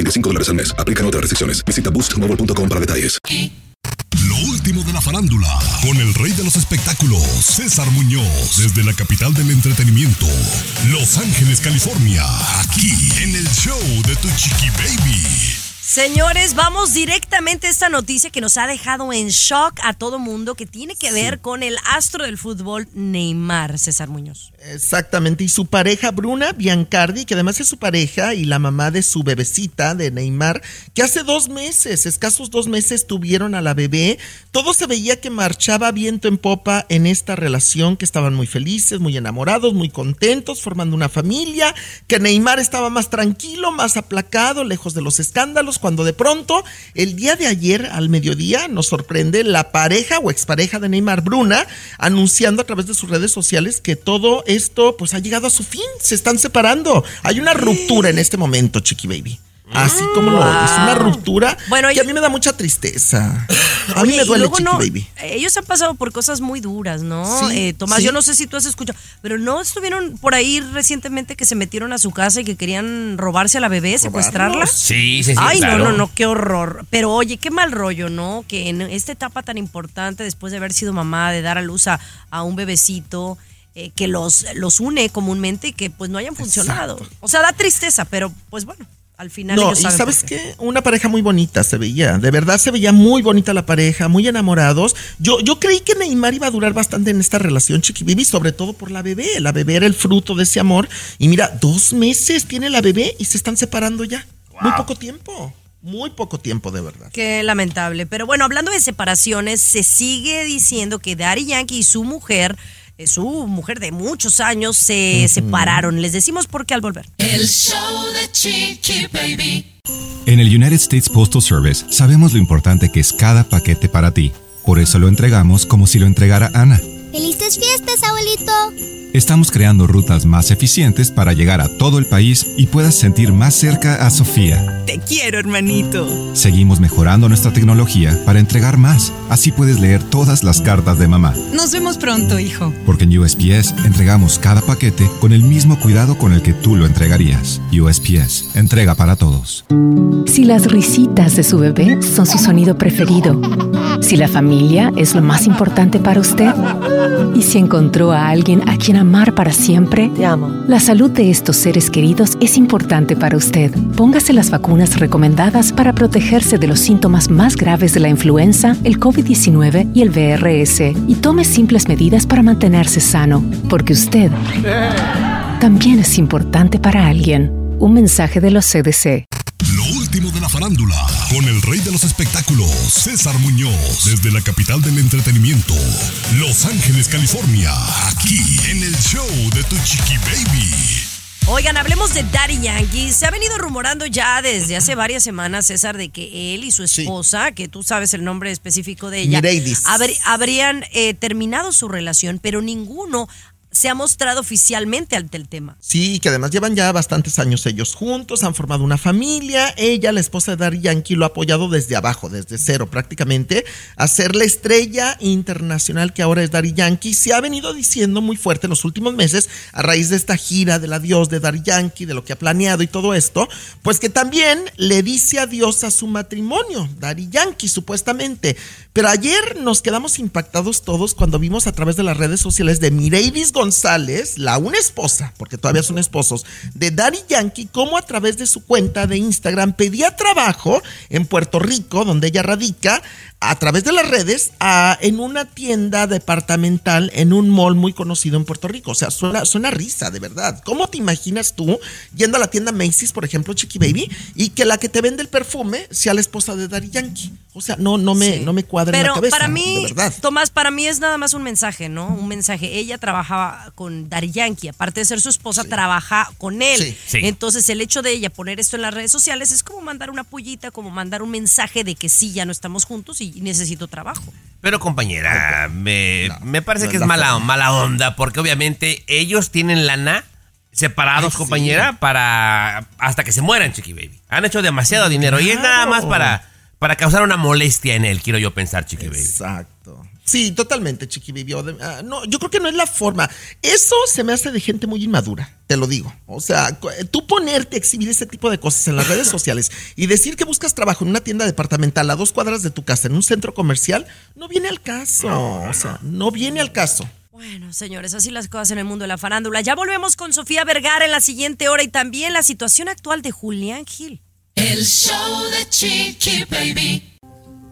Speaker 1: 25 dólares al mes. Aplican otras restricciones. Visita boostmobile.com para detalles.
Speaker 7: Lo último de la la farándula, con el rey de los espectáculos, César Muñoz, desde la capital del entretenimiento, Los Ángeles, California, aquí en el show de Tu Chiqui Baby.
Speaker 2: Señores, vamos directamente a esta noticia que nos ha dejado en shock a todo mundo, que tiene que ver con el astro del fútbol Neymar, César Muñoz.
Speaker 3: Exactamente, y su pareja Bruna Biancardi, que además es su pareja y la mamá de su bebecita de Neymar, que hace dos meses, escasos dos meses, tuvieron a la bebé. Todo se veía que marchaba viento en popa en esta relación, que estaban muy felices, muy enamorados, muy contentos, formando una familia, que Neymar estaba más tranquilo, más aplacado, lejos de los escándalos, cuando de pronto, el día de ayer al mediodía, nos sorprende la pareja o expareja de Neymar, Bruna, anunciando a través de sus redes sociales que todo esto pues ha llegado a su fin, se están separando. Hay una ruptura en este momento, Chiqui Baby. Así como lo es una ruptura
Speaker 2: Bueno,
Speaker 3: que a mí me da mucha tristeza. A mí
Speaker 2: Oye,
Speaker 3: me duele, Chiqui
Speaker 2: no,
Speaker 3: Baby.
Speaker 2: Ellos han pasado por cosas muy duras, ¿no?
Speaker 3: Sí,
Speaker 2: Eh, Tomás,
Speaker 3: sí.
Speaker 2: yo no sé si tú has escuchado, pero no estuvieron por ahí recientemente que se metieron a su casa y que querían robarse a la bebé, secuestrarla.
Speaker 5: Sí, sí, sí.
Speaker 2: Ay,
Speaker 5: claro.
Speaker 2: no, no, no, qué horror. Pero oye, qué mal rollo, ¿no? Que en esta etapa tan importante, después de haber sido mamá, de dar a luz a, a un bebecito, eh, que los, los une comúnmente y que pues no hayan funcionado. O sea, da tristeza, pero pues bueno, al final
Speaker 3: No,
Speaker 2: ellos
Speaker 3: y
Speaker 2: saben
Speaker 3: sabes
Speaker 2: por qué.
Speaker 3: qué, una pareja muy bonita se veía, de verdad se veía muy bonita la pareja, muy enamorados. Yo, yo creí que Neymar iba a durar bastante en esta relación, Chiqui Baby, sobre todo por la bebé. La bebé era el fruto de ese amor. Y mira, dos meses tiene la bebé y se están separando ya. Muy poco tiempo, muy poco tiempo, de verdad.
Speaker 2: Qué lamentable. Pero bueno, hablando de separaciones, se sigue diciendo que Daddy Yankee y su mujer, su mujer de muchos años, se separaron. Les decimos por qué al volver.
Speaker 6: El show de Chiqui Baby.
Speaker 17: En el United States Postal Service sabemos lo importante que es cada paquete para ti. Por eso lo entregamos como si lo entregara Ana.
Speaker 18: ¡Felices fiestas, abuelito!
Speaker 17: Estamos creando rutas más eficientes para llegar a todo el país y puedas sentir más cerca a Sofía.
Speaker 19: Te quiero, hermanito.
Speaker 17: Seguimos mejorando nuestra tecnología para entregar más. Así puedes leer todas las cartas de mamá.
Speaker 19: Nos vemos pronto, hijo.
Speaker 17: Porque en USPS entregamos cada paquete con el mismo cuidado con el que tú lo entregarías. USPS, entrega para todos.
Speaker 14: Si las risitas de su bebé son su sonido preferido, si la familia es lo más importante para usted y si encontró a alguien a quien amar para siempre, la salud de estos seres queridos es importante para usted. Póngase las vacunas recomendadas para protegerse de los síntomas más graves de la influenza, el COVID-19 y el VRS y tome simples medidas para mantenerse sano, porque usted también es importante para alguien. Un mensaje de los CDC.
Speaker 7: Lo último de la farándula, con el rey de los espectáculos, César Muñoz, desde la capital del entretenimiento, Los Ángeles, California, aquí en el show de Tu Chiqui Baby.
Speaker 2: Oigan, hablemos de Daddy Yankee. Se ha venido rumorando ya desde hace varias semanas, César, de que él y su esposa, que tú sabes el nombre específico de ella, habr- habrían eh, terminado su relación, pero ninguno se ha mostrado oficialmente ante el tema.
Speaker 3: Sí, que además llevan ya bastantes años ellos juntos, han formado una familia. Ella, la esposa de Daddy Yankee, lo ha apoyado desde abajo, desde cero prácticamente, a ser la estrella internacional que ahora es Daddy Yankee. Se ha venido diciendo muy fuerte en los últimos meses, a raíz de esta gira del adiós de Daddy Yankee, de lo que ha planeado y todo esto, pues que también le dice adiós a su matrimonio, Daddy Yankee, supuestamente. Pero ayer nos quedamos impactados todos cuando vimos a través de las redes sociales de Mireidis González, la una esposa, porque todavía son esposos, de Daddy Yankee, cómo a través de su cuenta de Instagram pedía trabajo en Puerto Rico, donde ella radica, a través de las redes, a- en una tienda departamental, en un mall muy conocido en Puerto Rico. O sea, suena, suena risa, de verdad. ¿Cómo te imaginas tú yendo a la tienda Macy's, por ejemplo, Chiqui Baby, y que la que te vende el perfume sea la esposa de Daddy Yankee? O sea, no, no me,
Speaker 2: Sí.
Speaker 3: no me cuadra en
Speaker 2: Pero
Speaker 3: la cabeza.
Speaker 2: para
Speaker 3: de
Speaker 2: mí,
Speaker 3: verdad.
Speaker 2: Tomás, para mí es nada más un mensaje, ¿no? Un mensaje. Ella trabajaba con Daddy Yankee, aparte de ser su esposa, trabaja con él.
Speaker 5: Sí. Sí.
Speaker 2: Entonces, el hecho de ella poner esto en las redes sociales es como mandar una pullita, como mandar un mensaje de que sí, ya no estamos juntos y necesito trabajo.
Speaker 5: Pero compañera, me, me parece
Speaker 3: no
Speaker 5: que
Speaker 3: es
Speaker 5: es
Speaker 3: la
Speaker 5: mala, mala onda, porque obviamente ellos tienen lana separados,
Speaker 3: Ay, sí.
Speaker 5: compañera, para hasta que se mueran, Chiqui Baby. Han hecho demasiado dinero y es nada más para, para causar una molestia en él, quiero yo pensar, Chiqui Baby.
Speaker 3: Exacto. Sí, totalmente, Chiqui Baby. Ah, no, yo creo que no es la forma. Eso se me hace de gente muy inmadura, te lo digo. O sea, eh, tú ponerte a exhibir ese tipo de cosas en las redes sociales y decir que buscas trabajo en una tienda departamental a dos cuadras de tu casa, en un centro comercial, no viene al caso. O sea, no viene al caso.
Speaker 2: Bueno, señores, así las cosas en el mundo de la farándula. Ya volvemos con Sofía Vergara en la siguiente hora y también la situación actual de Julián Gil.
Speaker 6: El show de Chiqui Baby.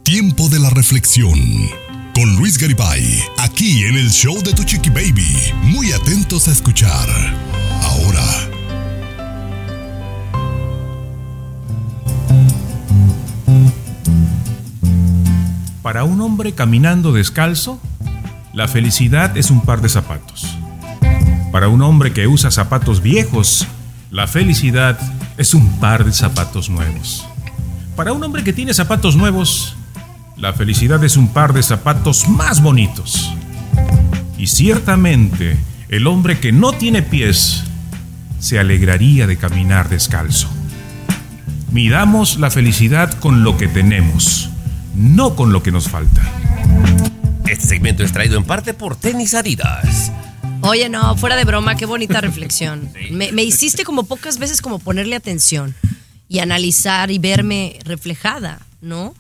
Speaker 7: Tiempo de la reflexión. Con Luis Garibay, aquí en el show de tu chiqui baby. Muy atentos a escuchar. Ahora.
Speaker 4: Para un hombre caminando descalzo, la felicidad es un par de zapatos. Para un hombre que usa zapatos viejos, la felicidad es un par de zapatos nuevos. Para un hombre que tiene zapatos nuevos, la felicidad es un par de zapatos más bonitos. Y ciertamente, el hombre que no tiene pies se alegraría de caminar descalzo. Midamos la felicidad con lo que tenemos, no con lo que nos falta.
Speaker 5: Este segmento es traído en parte por Tenis Adidas.
Speaker 2: Oye, no, fuera de broma, qué bonita reflexión. Me, me hiciste como pocas veces como ponerle atención y analizar y verme reflejada, ¿no?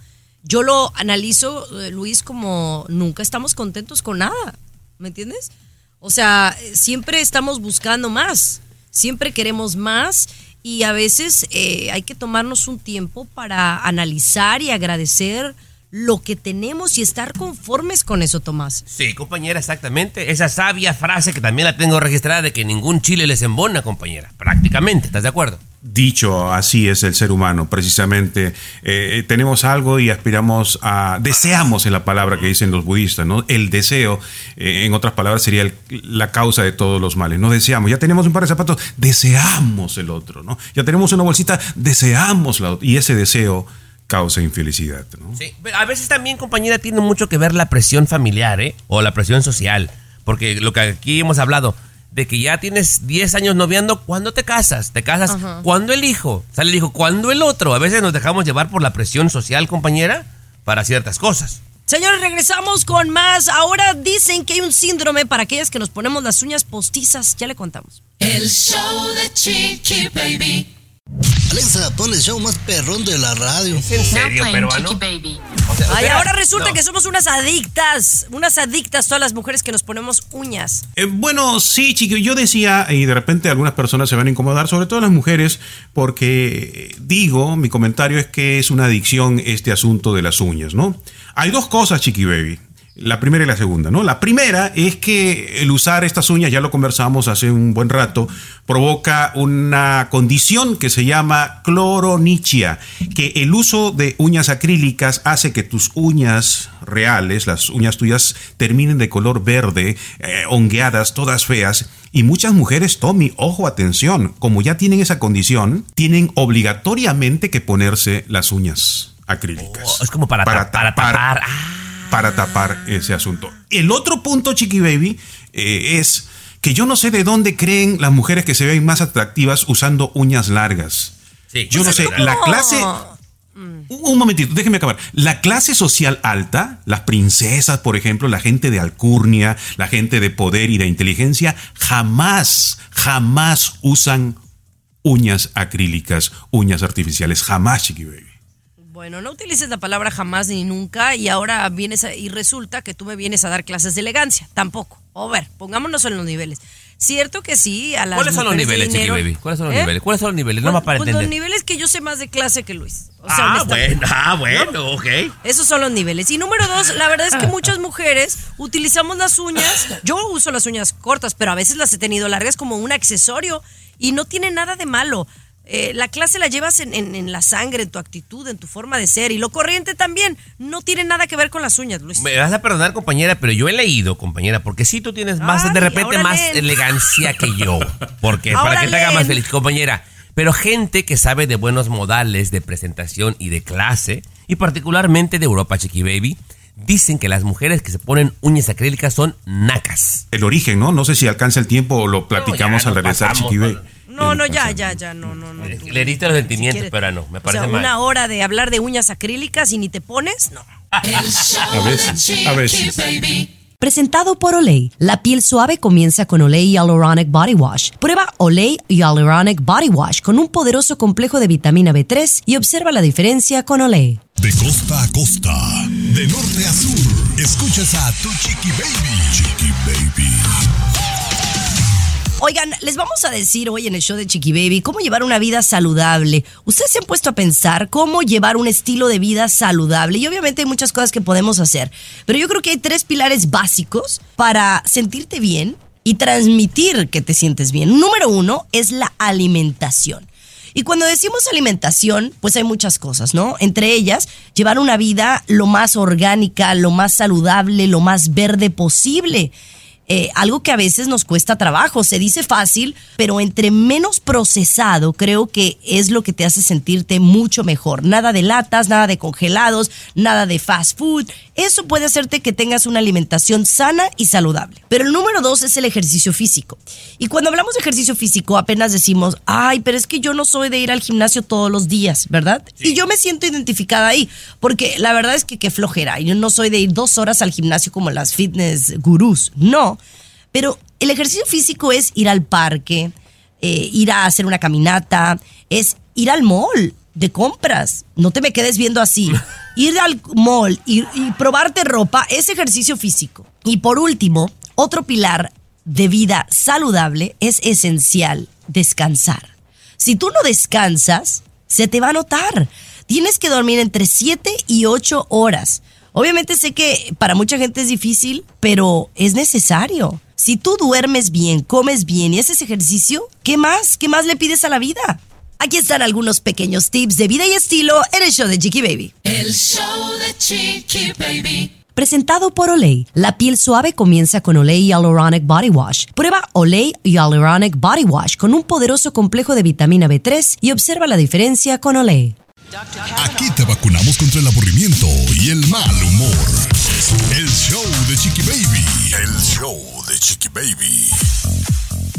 Speaker 2: Yo lo analizo, eh, Luis, como nunca estamos contentos con nada, ¿me entiendes? O sea, siempre estamos buscando más, siempre queremos más y a veces eh, hay que tomarnos un tiempo para analizar y agradecer lo que tenemos y estar conformes con eso, Tomás.
Speaker 5: Sí, compañera, exactamente. Esa sabia frase que también la tengo registrada de que ningún chile les embona, compañera. Prácticamente, ¿estás de acuerdo?
Speaker 4: Dicho así es el ser humano, precisamente. Eh, tenemos algo y aspiramos a. Deseamos en la palabra que dicen los budistas, ¿no? El deseo, eh, en otras palabras, sería la causa de todos los males. No deseamos. Ya tenemos un par de zapatos, deseamos el otro, ¿no? Ya tenemos una bolsita, deseamos la otra. Y ese deseo causa infelicidad.
Speaker 5: Sí, a veces también, compañera, tiene mucho que ver la presión familiar, ¿eh? O la presión social. Porque lo que aquí hemos hablado, de que ya tienes 10 años noviando, ¿cuándo te casas? ¿Te casas?
Speaker 2: Ajá.
Speaker 5: ¿Cuándo el hijo? Sale el hijo, ¿cuándo el otro? A veces nos dejamos llevar por la presión social, compañera, para ciertas cosas.
Speaker 2: Señores, regresamos con más. Ahora dicen que hay un síndrome para aquellas que nos ponemos las uñas postizas. Ya le contamos.
Speaker 6: El show de Chiqui Baby.
Speaker 20: Alexa, pon el show más perrón de la radio.
Speaker 5: ¿Es en serio, peruano?
Speaker 6: Baby.
Speaker 2: Ay, ahora resulta
Speaker 4: No.
Speaker 2: que somos unas adictas. Unas adictas todas las mujeres que nos ponemos uñas.
Speaker 4: Eh, bueno, sí, chico, yo decía, y de repente algunas personas se van a incomodar, sobre todo las mujeres, porque eh, digo, mi comentario es que es una adicción este asunto de las uñas, ¿no? Hay dos cosas, Chiqui Baby. La primera y la segunda, ¿no? La primera es que el usar estas uñas, ya lo conversamos hace un buen rato, provoca una condición que se llama cloronichia, que el uso de uñas acrílicas hace que tus uñas reales, las uñas tuyas, terminen de color verde, eh, hongueadas, todas feas. Y muchas mujeres, Tommy, ojo, atención, como ya tienen esa condición, tienen obligatoriamente que ponerse las uñas acrílicas.
Speaker 5: es como para,
Speaker 4: para,
Speaker 5: para tapar.
Speaker 4: para tapar ese asunto. El otro punto, Chiqui Baby, eh, es que yo no sé de dónde creen las mujeres que se ven más atractivas usando uñas largas. Yo no sé, la clase... Un un momentito, déjeme acabar. La clase social alta, las princesas, por ejemplo, la gente de alcurnia, la gente de poder y de inteligencia, jamás, jamás usan uñas acrílicas, uñas artificiales. Jamás, Chiqui Baby.
Speaker 2: Bueno, no utilices la palabra jamás ni nunca y ahora vienes a- y resulta que tú me vienes a dar clases de elegancia. Tampoco. A ver, pongámonos en los niveles. Cierto que sí, a las
Speaker 5: ¿Cuáles son los niveles, Chiqui Baby? ¿Cuáles son los
Speaker 2: ¿Eh?
Speaker 5: niveles? ¿Cuáles son los niveles? No más para
Speaker 2: Pues los niveles que yo sé más de clase que Luis. O sea,
Speaker 5: Ah, bueno, ah, bueno, ok.
Speaker 2: Esos son los niveles. Y número dos, la verdad es que muchas mujeres utilizamos las uñas. Yo uso las uñas cortas, pero a veces las he tenido largas como un accesorio y no tiene nada de malo. Eh, la clase la llevas en, en- en la sangre, en tu actitud, en tu forma de ser. Y lo corriente también. No tiene nada que ver con las uñas, Luis.
Speaker 5: Me vas a perdonar, compañera, pero yo he leído, compañera, porque si tú tienes más,
Speaker 2: Ay,
Speaker 5: de repente, más
Speaker 2: leen.
Speaker 5: elegancia que yo. Porque
Speaker 2: Ahora
Speaker 5: para que te haga más feliz, compañera. Pero gente que sabe de buenos modales de presentación y de clase, y particularmente de Europa, Chiqui Baby, dicen que las mujeres que se ponin uñas acrílicas son nacas.
Speaker 4: El origen, ¿no? No sé si alcanza el tiempo o lo platicamos al regresar, Chiqui Baby.
Speaker 2: No, no, ya, ya, ya, no, no, no.
Speaker 5: Le diste los sentimientos,
Speaker 2: quieres-
Speaker 5: pero no, me
Speaker 2: O
Speaker 5: parece
Speaker 2: sea,
Speaker 5: mal.
Speaker 2: una hora de hablar de uñas acrílicas y ni te pones, no.
Speaker 4: A veces, a veces.
Speaker 2: Presentado por Olay. La piel suave comienza con Olay Hyaluronic Body Wash. Prueba Olay Hyaluronic Body Wash con un poderoso complejo de vitamina B3 y observa la diferencia con Olay.
Speaker 7: De costa a costa, de norte a sur, escuchas a tu chiqui baby. Chiqui baby.
Speaker 2: Oigan, les vamos a decir hoy en el show de Chiqui Baby cómo llevar una vida saludable. Ustedes se han puesto a pensar cómo llevar un estilo de vida saludable y obviamente hay muchas cosas que podemos hacer, pero yo creo que hay tres pilares básicos para sentirte bien y transmitir que te sientes bien. Número uno es la alimentación. Y cuando decimos alimentación, pues hay muchas cosas, ¿no? Entre ellas, llevar una vida lo más orgánica, lo más saludable, lo más verde posible. Eh, algo que a veces nos cuesta trabajo. Se dice fácil, pero entre menos procesado creo que es lo que te hace sentirte mucho mejor. Nada de latas, nada de congelados, nada de fast food. Eso puede hacerte que tengas una alimentación sana y saludable. Pero el número dos es el ejercicio físico. Y cuando hablamos de ejercicio físico apenas decimos, ay, pero es que yo no soy de ir al gimnasio todos los días, ¿verdad? Y yo me siento identificada ahí, porque la verdad es que qué flojera. Yo no soy de ir dos horas al gimnasio como las fitness gurús, no. Pero el ejercicio físico es ir al parque, eh, ir a hacer una caminata, es ir al mall de compras. No te me quedes viendo así. Ir al mall y, y probarte ropa es ejercicio físico. Y por último, otro pilar de vida saludable es esencial, descansar. Si tú no descansas, se te va a notar. Tienes que dormir entre 7 y 8 horas. Obviamente sé que para mucha gente es difícil, pero es necesario. Si tú duermes bien, comes bien y haces ejercicio, ¿qué más? ¿Qué más le pides a la vida? Aquí están algunos pequeños tips de vida y estilo en el show de Chiqui Baby.
Speaker 6: El show de Chiqui Baby.
Speaker 2: Presentado por Olay. La piel suave comienza con Olay Hyaluronic Body Wash. Prueba Olay Hyaluronic Body Wash con un poderoso complejo de vitamina B3 y observa la diferencia con Olay.
Speaker 7: Aquí te vacunamos contra el aburrimiento y el mal humor. El show de Chiqui Baby. El show de Chiqui Baby.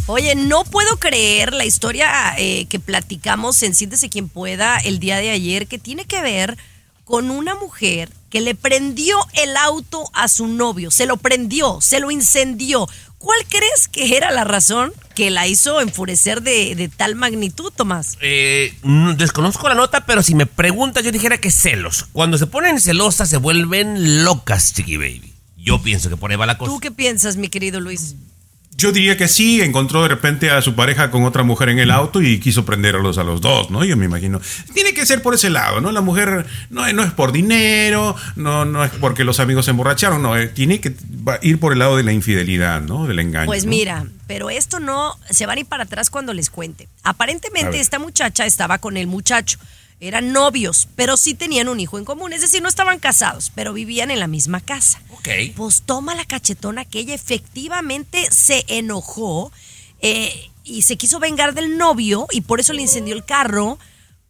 Speaker 2: Oye, no puedo creer la historia eh, que platicamos en Siéntese quien pueda el día de ayer, que tiene que ver con una mujer que le prendió el auto a su novio, se lo prendió, se lo incendió. ¿Cuál crees que era la razón que la hizo enfurecer de, de tal magnitud, Tomás?
Speaker 5: Eh, desconozco la nota, pero si me preguntas, yo dijera que celos. Cuando se ponen celosas, se vuelven locas, Chiqui Baby. Yo pienso que por ahí va la cosa.
Speaker 2: ¿Tú qué piensas, mi querido Luis?
Speaker 4: Yo diría que sí, encontró de repente a su pareja con otra mujer en el auto y quiso prenderlos a los dos, ¿no? Yo me imagino. Tiene que ser por ese lado, ¿no? La mujer no, no es por dinero, no, no es porque los amigos se emborracharon, no, eh, tiene que ir por el lado de la infidelidad, ¿no? Del engaño.
Speaker 2: Pues
Speaker 4: ¿no?
Speaker 2: mira, pero esto no se van a ir para atrás cuando les cuente. Aparentemente esta muchacha estaba con el muchacho. Eran novios, pero sí tenían un hijo en común. Es decir, no estaban casados, pero vivían en la misma casa.
Speaker 5: Ok.
Speaker 2: Pues toma la cachetona que ella efectivamente se enojó eh, y se quiso vengar del novio y por eso le incendió el carro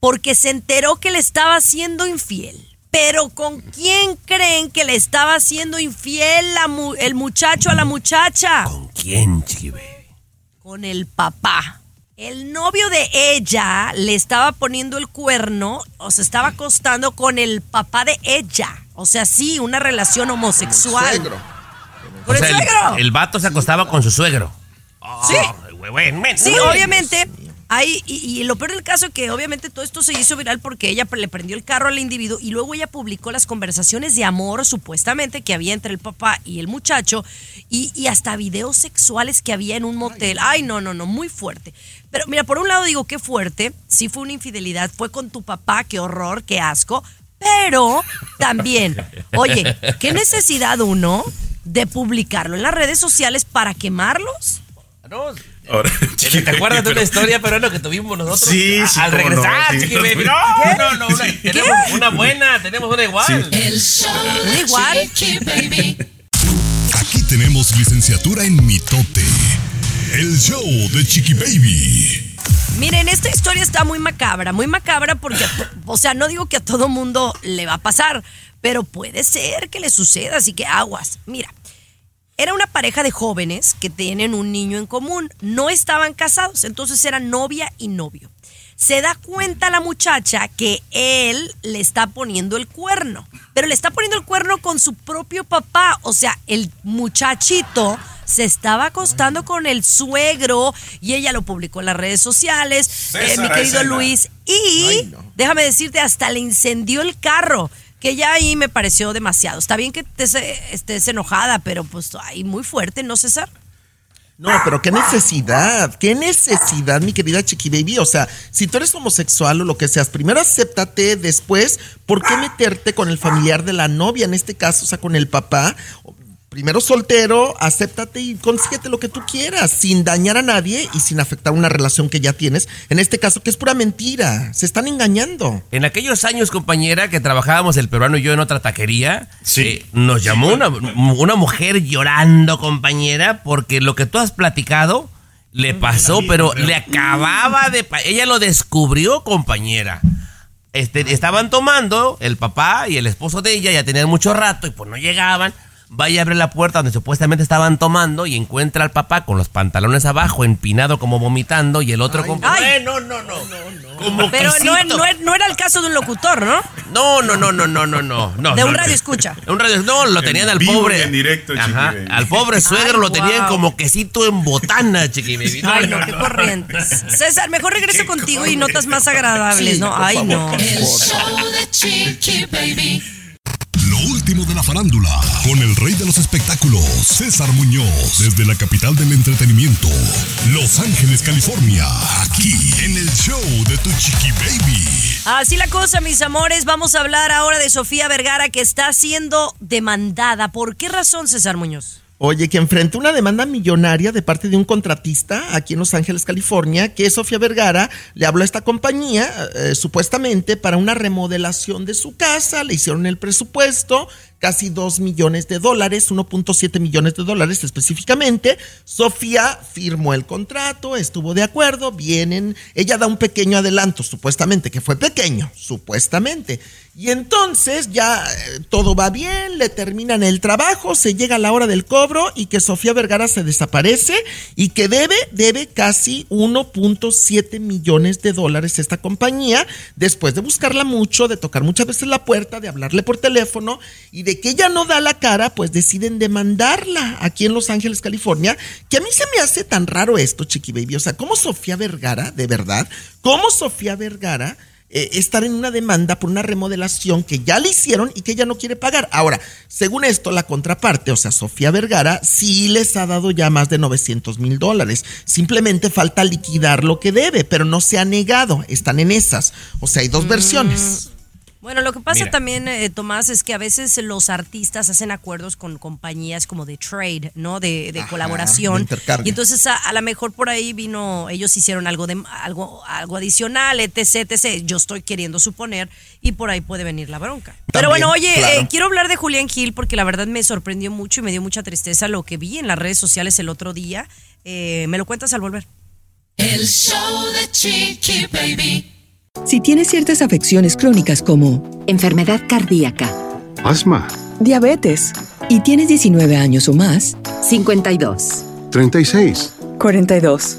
Speaker 2: porque se enteró que le estaba haciendo infiel. Pero ¿con quién creen que le estaba haciendo infiel la mu- el muchacho a la muchacha?
Speaker 5: ¿Con quién, Baby?
Speaker 2: Con el papá. El novio de ella le estaba poniendo el cuerno o se estaba acostando con el papá de ella. O sea, sí, una relación homosexual. Con
Speaker 5: O
Speaker 2: el
Speaker 5: sea,
Speaker 2: suegro.
Speaker 5: el vato se acostaba con su suegro.
Speaker 2: Sí.
Speaker 5: Ay, güey, güey, men-
Speaker 2: Sí,
Speaker 5: güey.
Speaker 2: obviamente. Hay, y, y lo peor del caso es que obviamente todo esto se hizo viral porque ella le prendió el carro al individuo y luego ella publicó las conversaciones de amor supuestamente que había entre el papá y el muchacho y, y hasta videos sexuales que había en un motel. Ay, no, no, no, muy fuerte. Pero mira, por un lado digo, qué fuerte, sí fue una infidelidad, fue con tu papá, qué horror, qué asco, pero también, oye, ¿qué necesidad uno de publicarlo en las redes sociales para quemarlos?
Speaker 4: Ahora, Chiqui
Speaker 5: ¿Te acuerdas de una historia, pero no, que tuvimos nosotros?
Speaker 4: Sí,
Speaker 5: a-
Speaker 4: sí,
Speaker 5: Al
Speaker 4: cómo no,
Speaker 5: regresar,
Speaker 4: sí.
Speaker 5: Chiqui Baby.
Speaker 4: No,
Speaker 5: No, no, no. Una, tenemos una buena, tenemos una igual.
Speaker 6: El show
Speaker 2: ¿Un
Speaker 6: de
Speaker 2: igual?
Speaker 6: Chiqui Baby.
Speaker 7: Aquí tenemos licenciatura en mitote. El show de Chiqui Baby.
Speaker 2: Miren, esta historia está muy macabra, muy macabra porque, o sea, no digo que a todo mundo le va a pasar, pero puede ser que le suceda, así que aguas. Mira, era una pareja de jóvenes que tienen un niño en común, no estaban casados, entonces eran novia y novio. Se da cuenta la muchacha que él le está poniendo el cuerno, pero le está poniendo el cuerno con su propio papá. O sea, el muchachito se estaba acostando con el suegro y ella lo publicó en las redes sociales, eh, mi querido. Luis. Y déjame decirte, hasta le incendió el carro. Que ya ahí me pareció demasiado. Está bien que estés, estés enojada, pero pues ahí muy fuerte, ¿no, César?
Speaker 3: No, pero qué necesidad, qué necesidad, mi querida Chiqui Baby. O sea, si tú eres homosexual o lo que seas, primero acéptate, después, ¿por qué meterte con el familiar de la novia? En este caso, o sea, con el papá. Primero soltero, acéptate y consíguete lo que tú quieras, sin dañar a nadie y sin afectar una relación que ya tienes. En este caso, que es pura mentira. Se están engañando.
Speaker 5: En aquellos años, compañera, que trabajábamos el peruano y yo en otra taquería, eh, nos llamó una, una mujer llorando, compañera, porque lo que tú has platicado le pasó, pero le acababa de... Ella lo descubrió, compañera. Este, estaban tomando el papá y el esposo de ella, ya tenían mucho rato y pues no llegaban. Vaya a abrir la puerta donde supuestamente estaban tomando y encuentra al papá con los pantalones abajo, empinado como vomitando y el otro con...
Speaker 2: Ay.
Speaker 5: no, no, no. Como
Speaker 2: Pero no, no- no era el caso de un locutor, ¿no?
Speaker 5: No, no, no, no, no, no, no. no
Speaker 2: de un
Speaker 5: no.
Speaker 2: radio escucha.
Speaker 5: Un radio, no, lo
Speaker 4: En
Speaker 5: tenían al
Speaker 4: vivo
Speaker 5: pobre.
Speaker 4: y en directo,
Speaker 5: Ajá, al pobre suegro
Speaker 2: Ay,
Speaker 5: lo tenían
Speaker 2: wow.
Speaker 5: como quesito en botana, chiqui baby.
Speaker 2: Ay, no, qué corrientes. César, mejor regreso contigo y notas más agradables,
Speaker 3: Sí,
Speaker 2: ¿no? Ay,
Speaker 3: favor.
Speaker 2: no.
Speaker 6: El show de Chiqui Baby.
Speaker 7: De la farándula, con el rey de los espectáculos, César Muñoz, desde la capital del entretenimiento, Los Ángeles, California, aquí en el show de Tu Chiqui Baby.
Speaker 2: Así la cosa, mis amores. Vamos a hablar ahora de Sofía Vergara, que está siendo demandada. ¿Por qué razón, César Muñoz?
Speaker 3: Oye, que enfrenta una demanda millonaria de parte de un contratista aquí en Los Ángeles, California, que Sofía Vergara le habló a esta compañía eh, supuestamente para una remodelación de su casa, le hicieron el presupuesto, casi 2 millones de dólares, 1.7 millones de dólares específicamente. Sofía firmó el contrato, estuvo de acuerdo, vienen, ella da un pequeño adelanto, supuestamente, que fue pequeño, supuestamente. Y entonces ya eh, todo va bien, le terminan el trabajo, se llega la hora del cobro y que Sofía Vergara se desaparece y que debe, debe casi 1.7 millones de dólares esta compañía, después de buscarla mucho, de tocar muchas veces la puerta, de hablarle por teléfono y de que ella no da la cara, pues deciden demandarla aquí en Los Ángeles, California, que a mí se me hace tan raro esto, Chiqui Baby, o sea, ¿cómo Sofía Vergara, de verdad, cómo Sofía Vergara eh, estar en una demanda por una remodelación que ya le hicieron y que ella no quiere pagar. Ahora, según esto, la contraparte, o sea, Sofía Vergara, sí les ha dado ya más de 900 mil dólares. Simplemente falta liquidar lo que debe, pero no se ha negado. Están en esas. O sea, hay dos versiones.
Speaker 2: Bueno, lo que pasa
Speaker 3: Mira.
Speaker 2: también, eh, Tomás, es que a veces los artistas hacen acuerdos con compañías como de trade, ¿no? De, de
Speaker 3: Ajá,
Speaker 2: colaboración.
Speaker 3: de intercambio.
Speaker 2: y entonces a, a lo mejor por ahí vino, ellos hicieron algo de algo, algo adicional, etc, etc. Yo estoy queriendo suponer y por ahí puede venir la bronca. Pero bueno, oye,
Speaker 3: claro.
Speaker 2: eh, quiero hablar de Julián Gil porque la verdad me sorprendió mucho y me dio mucha tristeza lo que vi en las redes sociales el otro día. Eh, ¿Me lo cuentas al volver?
Speaker 6: El show de Chiqui Baby.
Speaker 21: Si tienes ciertas afecciones crónicas como enfermedad cardíaca,
Speaker 22: Asma,
Speaker 21: diabetes y tienes 19 años o más, 52,
Speaker 22: 36.
Speaker 21: 42.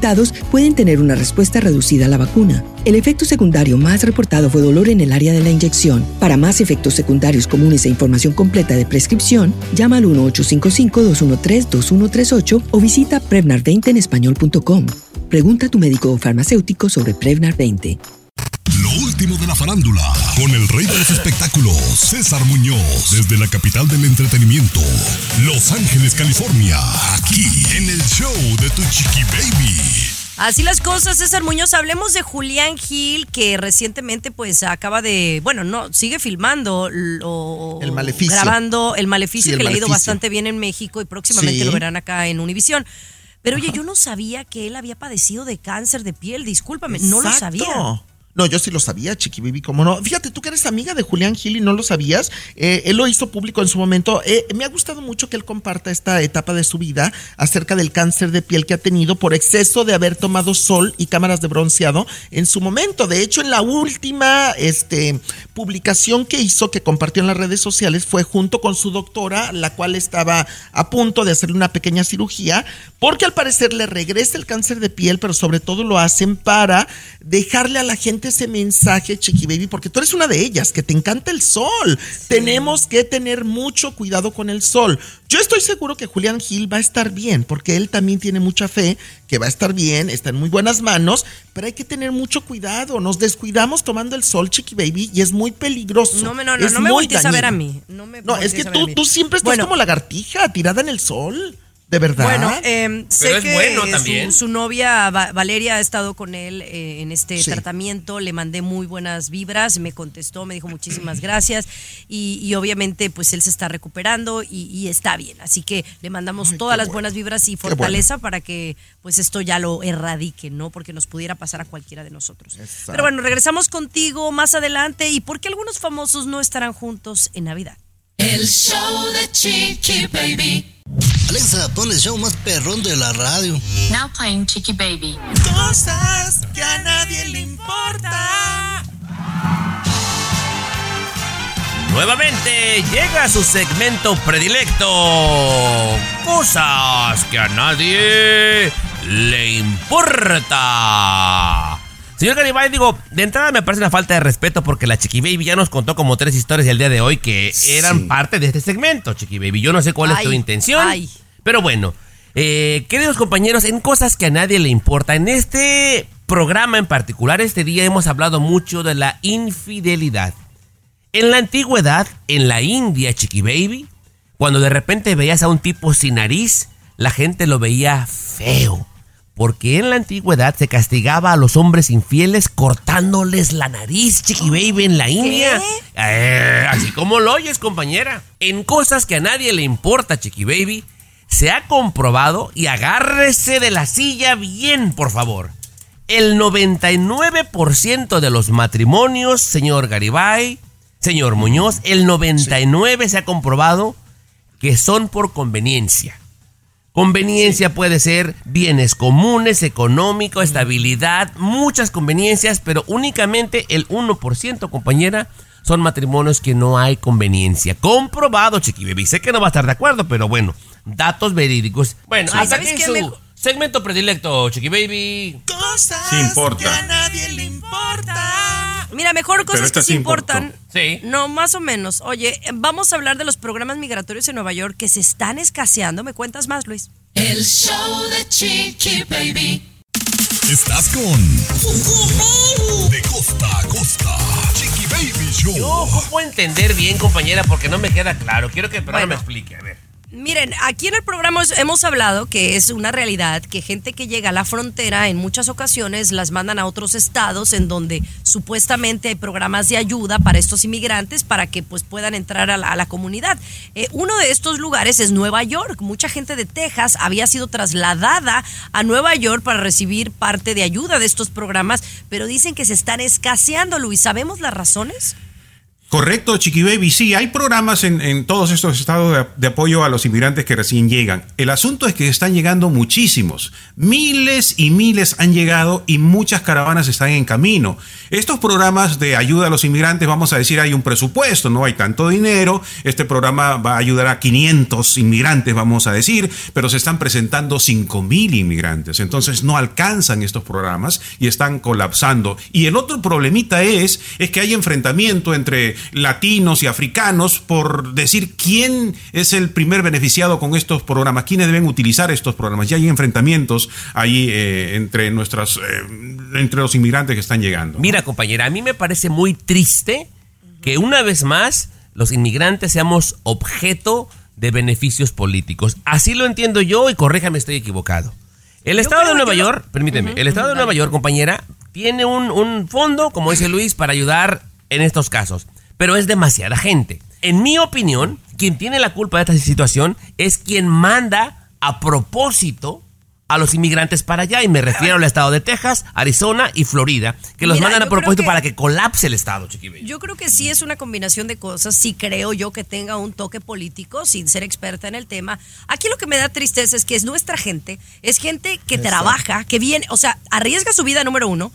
Speaker 21: pueden tener una respuesta reducida a la vacuna. El efecto secundario más reportado fue dolor en el área de la inyección. Para más efectos secundarios comunes e información completa de prescripción, llama al 1-855-213-2138 o visita Prevnar20 en español.com. Pregunta a tu médico o farmacéutico sobre Prevnar 20.
Speaker 7: La farándula, con el rey de los espectáculos, César Muñoz, desde la capital del entretenimiento, Los Ángeles, California, aquí en el show de Tu Chiqui Baby.
Speaker 2: Así las cosas, César Muñoz. Hablemos de Julián Gil, que recientemente pues acaba de, bueno, no, sigue filmando lo-
Speaker 3: El Maleficio.
Speaker 2: grabando el maleficio
Speaker 3: Sí, el
Speaker 2: que le ha ido bastante bien en México y próximamente
Speaker 3: Sí.
Speaker 2: lo verán acá en Univisión. Pero oye, yo no sabía que él había padecido de cáncer de piel, discúlpame, no lo
Speaker 3: Exacto.
Speaker 2: sabía.
Speaker 3: No, yo sí lo sabía, Chiqui Baby, cómo no. Fíjate, tú que eres amiga de Julián Gil y no lo sabías. Eh, él lo hizo público en su momento. Eh, me ha gustado mucho que él comparta esta etapa de su vida acerca del cáncer de piel que ha tenido por exceso de haber tomado sol y cámaras de bronceado en su momento. De hecho, en la última este, publicación que hizo, que compartió en las redes sociales, fue junto con su doctora, la cual estaba a punto de hacerle una pequeña cirugía, porque al parecer le regresa el cáncer de piel, pero sobre todo lo hacen para dejarle a la gente ese mensaje, Chiqui Baby, porque tú eres una de ellas, que te encanta el sol. Tenemos que tener mucho cuidado con el sol. Yo estoy seguro que Julián Gil va a estar bien, porque él también tiene mucha fe que va a estar bien, está en muy buenas manos, pero hay que tener mucho cuidado. Nos descuidamos tomando el sol, Chiqui Baby, y es muy peligroso.
Speaker 2: No, me- no, no,
Speaker 3: Es
Speaker 2: no me voltees a ver a mí. No, me
Speaker 3: No, es que tú, tú siempre estás
Speaker 2: Bueno.
Speaker 3: como lagartija, tirada en el sol. ¿De verdad?
Speaker 2: Bueno, eh, sé
Speaker 5: Pero es
Speaker 2: que
Speaker 5: bueno
Speaker 2: su-
Speaker 5: también.
Speaker 2: Su, novia Va- Valeria ha estado con él eh, en este
Speaker 3: Sí.
Speaker 2: tratamiento, le mandé muy buenas vibras, me contestó, me dijo muchísimas gracias y, y obviamente pues él se está recuperando y, y está bien, así que le mandamos todas las buenas vibras y
Speaker 3: bueno.
Speaker 2: fortaleza para que pues esto ya lo erradique, ¿no? Porque nos pudiera pasar a cualquiera de nosotros.
Speaker 3: Exacto.
Speaker 2: Pero bueno, regresamos contigo más adelante y por qué algunos famosos no estarán juntos en Navidad.
Speaker 6: El show de Chiqui Baby.
Speaker 20: Alexa, pon el show más perrón de la radio.
Speaker 23: Now playing Chicky Baby.
Speaker 3: Cosas que a nadie le importa.
Speaker 5: Nuevamente llega su segmento predilecto. Cosas que a nadie le importa. Señor Garibay, digo, de entrada me parece una falta de respeto porque la Chiqui Baby ya nos contó como tres historias el día de hoy que eran parte de este segmento, Chiqui Baby. Yo no sé cuál es tu intención,
Speaker 2: ay.
Speaker 5: pero bueno. eh, queridos compañeros, en cosas que a nadie le importa, en este programa en particular, este día hemos hablado mucho de la infidelidad. En la antigüedad, en la India, Chiqui Baby, cuando de repente veías a un tipo sin nariz, la gente lo veía feo. Porque en la antigüedad se castigaba a los hombres infieles cortándoles la nariz, Chiqui Baby, en la India. Eh, así como lo oyes, compañera. En cosas que a nadie le importa, Chiqui Baby, se ha comprobado, y agárrese de la silla bien, por favor. El 99% de los matrimonios, señor Garibay, señor Muñoz, el 99 se ha comprobado que son por conveniencia. Conveniencia puede ser bienes comunes, económico, estabilidad, muchas conveniencias, pero únicamente el 1%, compañera, son matrimonios que no hay conveniencia. Comprobado, Chiqui Baby. Sé que no va a estar de acuerdo, pero bueno, datos verídicos. Bueno, hasta
Speaker 2: ¿sabes
Speaker 5: aquí su
Speaker 2: Me-
Speaker 5: segmento predilecto, Chiqui Baby.
Speaker 3: Cosas
Speaker 4: Sí importa.
Speaker 3: que a nadie le importa.
Speaker 2: Mira, mejor cosas que
Speaker 4: sí
Speaker 2: importan.
Speaker 5: Sí.
Speaker 2: No, más o menos. Oye, vamos a hablar de los programas migratorios en Nueva York que se están escaseando. ¿Me cuentas más, Luis?
Speaker 6: El show de Chiqui Baby.
Speaker 7: Estás con De costa a costa. Chiqui Baby Show.
Speaker 5: Yo ocupo entender bien, compañera, porque no me queda claro. Quiero que el programa me explique. A ver.
Speaker 2: Miren, aquí en el programa hemos hablado que es una realidad que gente que llega a la frontera en muchas ocasiones las mandan a otros estados en donde supuestamente hay programas de ayuda para estos inmigrantes para que pues puedan entrar a la, a la comunidad. Eh, uno de estos lugares es Nueva York. Mucha gente de Texas había sido trasladada a Nueva York para recibir parte de ayuda de estos programas, pero dicen que se están escaseando, Luis. ¿Sabemos las razones?
Speaker 4: Correcto, Chiqui Baby. Sí, hay programas en, todos estos estados de, de apoyo a los inmigrantes que recién llegan. El asunto es que están llegando muchísimos. Miles y miles han llegado y muchas caravanas están en camino. Estos programas de ayuda a los inmigrantes, vamos a decir, hay un presupuesto, no hay tanto dinero. Este programa va a ayudar a 500 inmigrantes, vamos a decir, pero se están presentando 5 mil inmigrantes. Entonces no alcanzan estos programas y están colapsando. Y el otro problemita es, es que hay enfrentamiento entre latinos y africanos por decir quién es el primer beneficiado con estos programas, quiénes deben utilizar estos programas. Ya hay enfrentamientos ahí eh, entre nuestras, eh, entre los inmigrantes que están llegando.
Speaker 5: Mira, compañera, a mí me parece muy triste que una vez más los inmigrantes seamos objeto de beneficios políticos. Así lo entiendo yo y corríjame, estoy equivocado. El estado de Nueva
Speaker 2: que lo-
Speaker 5: York, permíteme, el estado de Nueva. York, compañera, tiene un, un fondo, como dice Luis, para ayudar en estos casos. Pero es demasiada gente. En mi opinión, quien tiene la culpa de esta situación es quien manda a propósito a los inmigrantes para allá y me refiero al estado de Texas, Arizona y Florida, que los
Speaker 2: Mira,
Speaker 5: mandan a propósito
Speaker 2: que-
Speaker 5: para que colapse el estado, Chiqui Baby.
Speaker 2: Yo creo que sí es una combinación de cosas. Sí creo yo que tenga un toque político, sin ser experta en el tema. Aquí lo que me da tristeza es que es nuestra gente, es gente que trabaja, que viene, o sea, arriesga su vida número uno,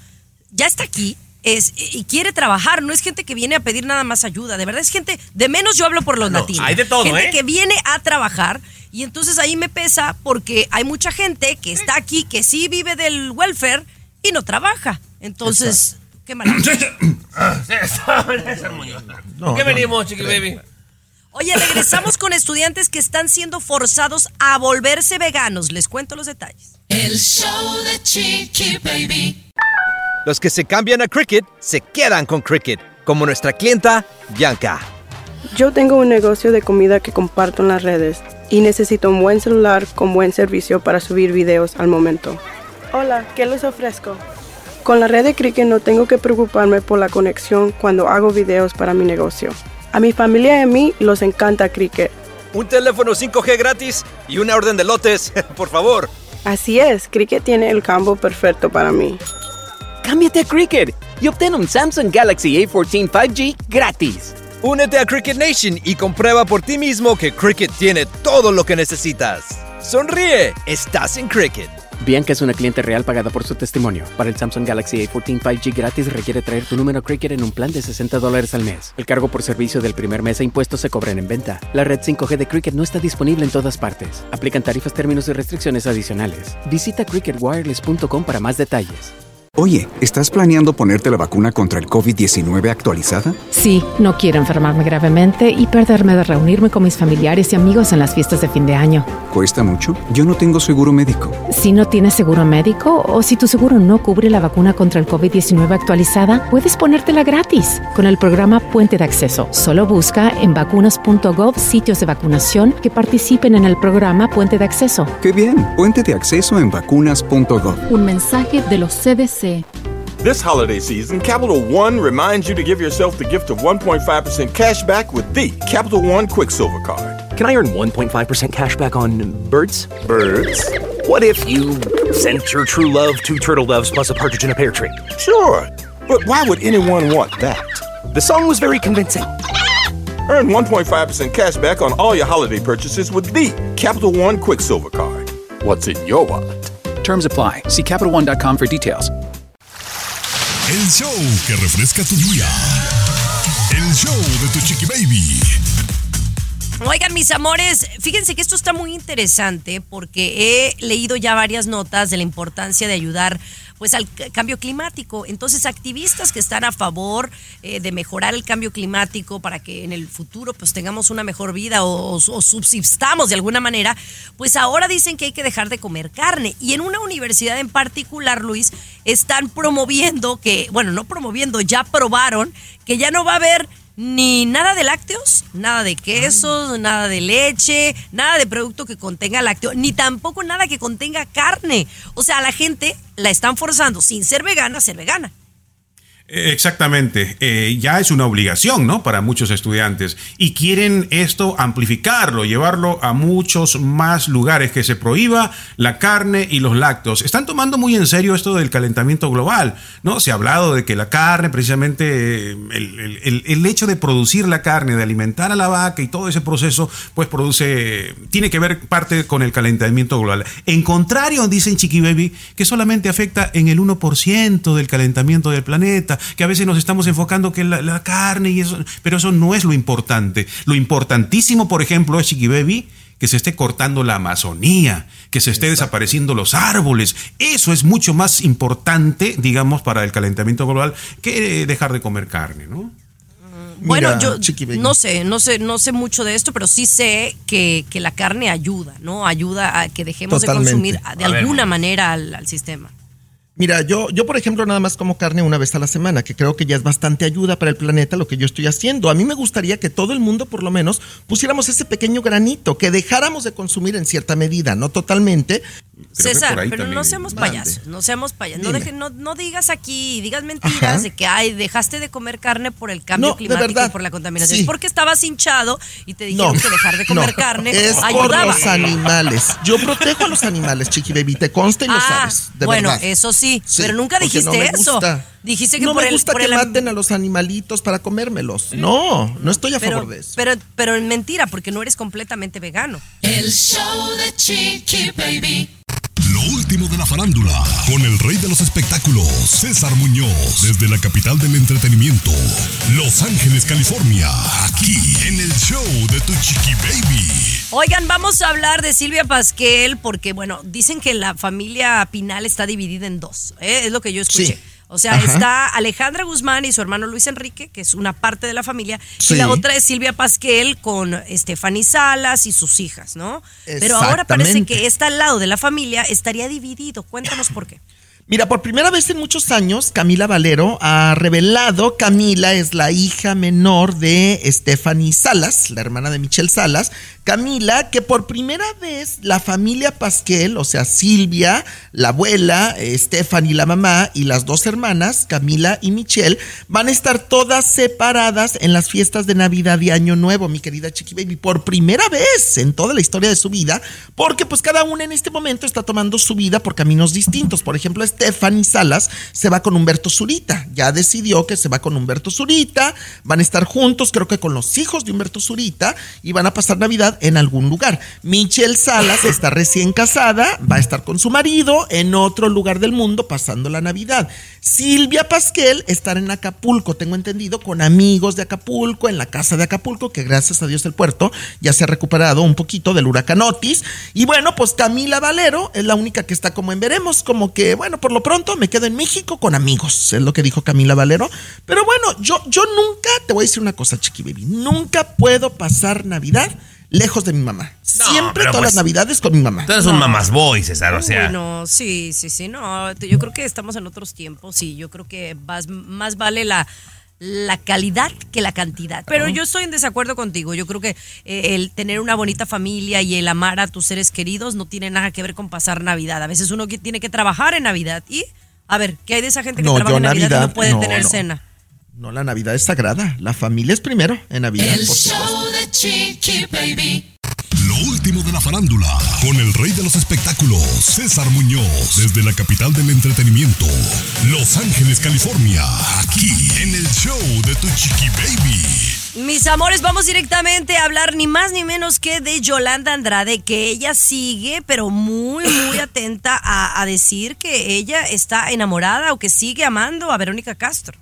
Speaker 2: ya está aquí. Es, y quiere trabajar, no es gente que viene a pedir nada más ayuda, de verdad es gente, de menos yo hablo por los
Speaker 5: No,
Speaker 2: latinos.
Speaker 5: hay de todo,
Speaker 2: gente
Speaker 5: ¿eh?
Speaker 2: que viene a trabajar y entonces ahí me pesa porque hay mucha gente que está aquí, que sí vive del welfare y no trabaja. Entonces, qué mal.
Speaker 5: ¿Por qué venimos, Chiqui Baby?
Speaker 2: Oye, regresamos con estudiantes que están siendo forzados a volverse veganos. Les cuento los detalles.
Speaker 6: El show de Chiqui Baby.
Speaker 24: Los que se cambian a Cricket se quedan con Cricket, como nuestra clienta Bianca.
Speaker 25: Yo tengo un negocio de comida que comparto en las redes y necesito un buen celular con buen servicio para subir videos al momento. Hola, ¿qué les ofrezco? Con la red de Cricket no tengo que preocuparme por la conexión cuando hago videos para mi negocio. A mi familia y a mí los encanta Cricket.
Speaker 24: Un teléfono 5G gratis y una orden de lotes, por favor.
Speaker 25: Así es, Cricket tiene el combo perfecto para mí.
Speaker 26: Cámbiate a Cricket y obtén un Samsung Galaxy A14 5G gratis.
Speaker 24: Únete a Cricket Nation y comprueba por ti mismo que Cricket tiene todo lo que necesitas. Sonríe, estás en Cricket.
Speaker 26: Bianca es una cliente real pagada por su testimonio. Para el Samsung Galaxy A14 5G gratis requiere traer tu número Cricket en un plan de 60 dólares al mes. El cargo por servicio del primer mes e impuestos se cobran en venta. La red 5G de Cricket no está disponible en todas partes. Aplican tarifas, términos y restricciones adicionales. Visita cricketwireless.com para más detalles.
Speaker 13: Oye, ¿estás planeando ponerte la vacuna contra el COVID-19 actualizada?
Speaker 14: Sí, no quiero enfermarme gravemente y perderme de reunirme con mis familiares y amigos en las fiestas de fin de año.
Speaker 13: ¿Cuesta mucho? Yo no tengo seguro médico.
Speaker 14: Si no tienes seguro médico o si tu seguro no cubre la vacuna contra el COVID-19 actualizada, puedes ponértela gratis con el programa Puente de Acceso. Solo busca en vacunas.gov sitios de vacunación que participen en el programa Puente de Acceso.
Speaker 13: ¡Qué bien! Puente de acceso en vacunas.gov.
Speaker 12: Un mensaje de los CDC.
Speaker 27: This holiday season, Capital One reminds you to give yourself the gift of 1.5% cash back with the Capital One Quicksilver Card.
Speaker 28: Can I earn 1.5% cash back on birds?
Speaker 27: Birds?
Speaker 28: What if you sent your true love two turtle doves plus a partridge in a pear tree?
Speaker 27: Sure, but why would anyone want that?
Speaker 28: The song was very convincing.
Speaker 27: Earn 1.5% cash back on all your holiday purchases with the Capital One Quicksilver Card. What's in your wallet?
Speaker 29: Terms apply. See CapitalOne.com for details.
Speaker 7: El show que refresca tu día. El show de tu chiqui baby.
Speaker 2: Oigan, mis amores, fíjense que esto está muy interesante porque he leído ya varias notas de la importancia de ayudar pues al cambio climático. Entonces, activistas que están a favor eh, de mejorar el cambio climático para que en el futuro pues tengamos una mejor vida o subsistamos de alguna manera, pues ahora dicen que hay que dejar de comer carne. Y en una universidad en particular, Luis, están promoviendo que, bueno, no promoviendo, ya probaron que ya no va a haber ni nada de lácteos, nada de quesos, nada de leche, nada de producto que contenga lácteo, ni tampoco nada que contenga carne. O sea, a la gente la están forzando, sin ser vegana, a ser vegana.
Speaker 4: Eh, Exactamente, Eh, ya es una obligación, ¿no? Para muchos estudiantes y quieren esto amplificarlo, llevarlo a muchos más lugares, que se prohíba la carne y los lácteos. Están tomando muy en serio esto del calentamiento global, ¿no? Se ha hablado de que la carne, precisamente eh, el, hecho de producir la carne, de alimentar a la vaca y todo ese proceso, pues produce, tiene que ver parte con el calentamiento global. En contrario, dicen Chiqui Baby, que solamente afecta en el 1% del calentamiento del planeta, que a veces nos estamos enfocando que la, la carne y eso, pero eso no es lo importante. Lo importantísimo, por ejemplo, es Chiqui Baby, que se esté cortando la Amazonía, que se esté desapareciendo los árboles. Eso es mucho más importante, digamos, para el calentamiento global que dejar de comer carne, ¿no?
Speaker 2: Bueno, yo no sé, no sé, no sé mucho de esto, pero sí sé que, que la carne ayuda, ¿no? Ayuda a que dejemos
Speaker 3: Totalmente.
Speaker 2: de consumir de
Speaker 3: A
Speaker 2: alguna manera al, al sistema.
Speaker 3: Mira, yo, yo por ejemplo nada más como carne una vez a la semana, que creo que ya es bastante ayuda para el planeta lo que yo estoy haciendo. A mí me gustaría que todo el mundo por lo menos pusiéramos ese pequeño granito, que dejáramos de consumir en cierta medida, no totalmente.
Speaker 2: César, pero no seamos payasos, no seamos payasos. No, deje- no, no digas aquí, digas mentiras de que ay, dejaste de comer carne por el cambio
Speaker 3: No,
Speaker 2: climático y por la contaminación.
Speaker 3: sí.
Speaker 2: Es porque estabas hinchado y te dijeron
Speaker 3: No,
Speaker 2: que dejar de comer
Speaker 3: no,
Speaker 2: carne
Speaker 3: Es por los animales. Yo protejo a los animales, Chiqui Baby, te consta y lo
Speaker 2: Ah,
Speaker 3: sabes. De
Speaker 2: bueno,
Speaker 3: verdad.
Speaker 2: eso sí,
Speaker 3: Sí,
Speaker 2: pero nunca
Speaker 3: no
Speaker 2: dijiste
Speaker 3: me
Speaker 2: eso.
Speaker 3: gusta.
Speaker 2: Dijiste que
Speaker 3: no
Speaker 2: por
Speaker 3: me
Speaker 2: el,
Speaker 3: gusta
Speaker 2: por
Speaker 3: que
Speaker 2: el
Speaker 3: maten a los animalitos para comérmelos. No, no estoy a
Speaker 2: pero,
Speaker 3: favor de eso.
Speaker 2: pero, pero es mentira, porque no eres completamente vegano.
Speaker 6: El show de Chiqui Baby.
Speaker 7: Último de la farándula, con el rey de los espectáculos, César Muñoz, desde la capital del entretenimiento, Los Ángeles, California, aquí en el show de Tu Chiqui Baby.
Speaker 2: Oigan, vamos a hablar de Silvia Pasquel porque, bueno, dicen que la familia Pinal está dividida en dos. ¿eh? Es lo que yo escuché.
Speaker 3: Sí.
Speaker 2: O sea,
Speaker 3: Ajá.
Speaker 2: está Alejandra Guzmán y su hermano Luis Enrique, que es una parte de la familia,
Speaker 3: Sí.
Speaker 2: y la otra es Silvia Pasquel con Stephanie Salas y sus hijas, ¿no? Pero ahora parece que está al lado de la familia estaría dividido. Cuéntanos por qué.
Speaker 3: Mira, por primera vez en muchos años, Camila Valero ha revelado, Camila es la hija menor de Stephanie Salas, la hermana de Michelle Salas. Camila, que por primera vez la familia Pasquel, o sea, Silvia, la abuela, eh, Stephanie, la mamá, y las dos hermanas, Camila y Michelle, van a estar todas separadas en las fiestas de Navidad y Año Nuevo, mi querida Chiqui Baby, por primera vez en toda la historia de su vida, porque pues cada una en este momento está tomando su vida por caminos distintos. Por ejemplo, Stephanie Salas se va con Humberto Zurita, ya decidió que se va con Humberto Zurita, van a estar juntos, creo que con los hijos de Humberto Zurita, y van a pasar Navidad en algún lugar. Michelle Salas está recién casada, va a estar con su marido en otro lugar del mundo pasando la Navidad. Silvia Pasquel estará en Acapulco, tengo entendido, con amigos de Acapulco, en la casa de Acapulco, que gracias a Dios el puerto ya se ha recuperado un poquito del huracán Otis. Y bueno, pues Camila Valero es la única que está como en veremos, como que, bueno, por lo pronto me quedo en México con amigos, es lo que dijo Camila Valero. Pero bueno, yo, yo nunca, te voy a decir una cosa, Chiqui Baby, nunca puedo pasar Navidad lejos de mi mamá. Siempre todas
Speaker 5: pues,
Speaker 3: las Navidades con mi mamá.
Speaker 5: Tú eres un mamás boy, César, o sea.
Speaker 2: Uy, no, sí, sí, sí, no. Yo creo que estamos en otros tiempos y yo creo que más, más vale la, la calidad que la cantidad. Pero yo estoy en desacuerdo contigo. Yo creo que eh, el tener una bonita familia y el amar a tus seres queridos no tiene nada que ver con pasar Navidad. A veces uno que tiene que trabajar en Navidad y, a ver, ¿qué hay de esa gente que
Speaker 3: No,
Speaker 2: trabaja en Navidad, y no puede
Speaker 3: no,
Speaker 2: tener
Speaker 3: no.
Speaker 2: cena?
Speaker 3: No, la Navidad es sagrada. La familia es primero en Navidad.
Speaker 6: El
Speaker 3: por supuesto.
Speaker 6: show de Chiqui Baby.
Speaker 7: Lo último de la farándula, con el rey de los espectáculos, César Muñoz, desde la capital del entretenimiento, Los Ángeles, California, aquí en el show de Tu Chiqui Baby.
Speaker 2: Mis amores, vamos directamente a hablar ni más ni menos que de Yolanda Andrade, que ella sigue, pero muy, muy atenta a, a decir que ella está enamorada o que sigue amando a Verónica Castro.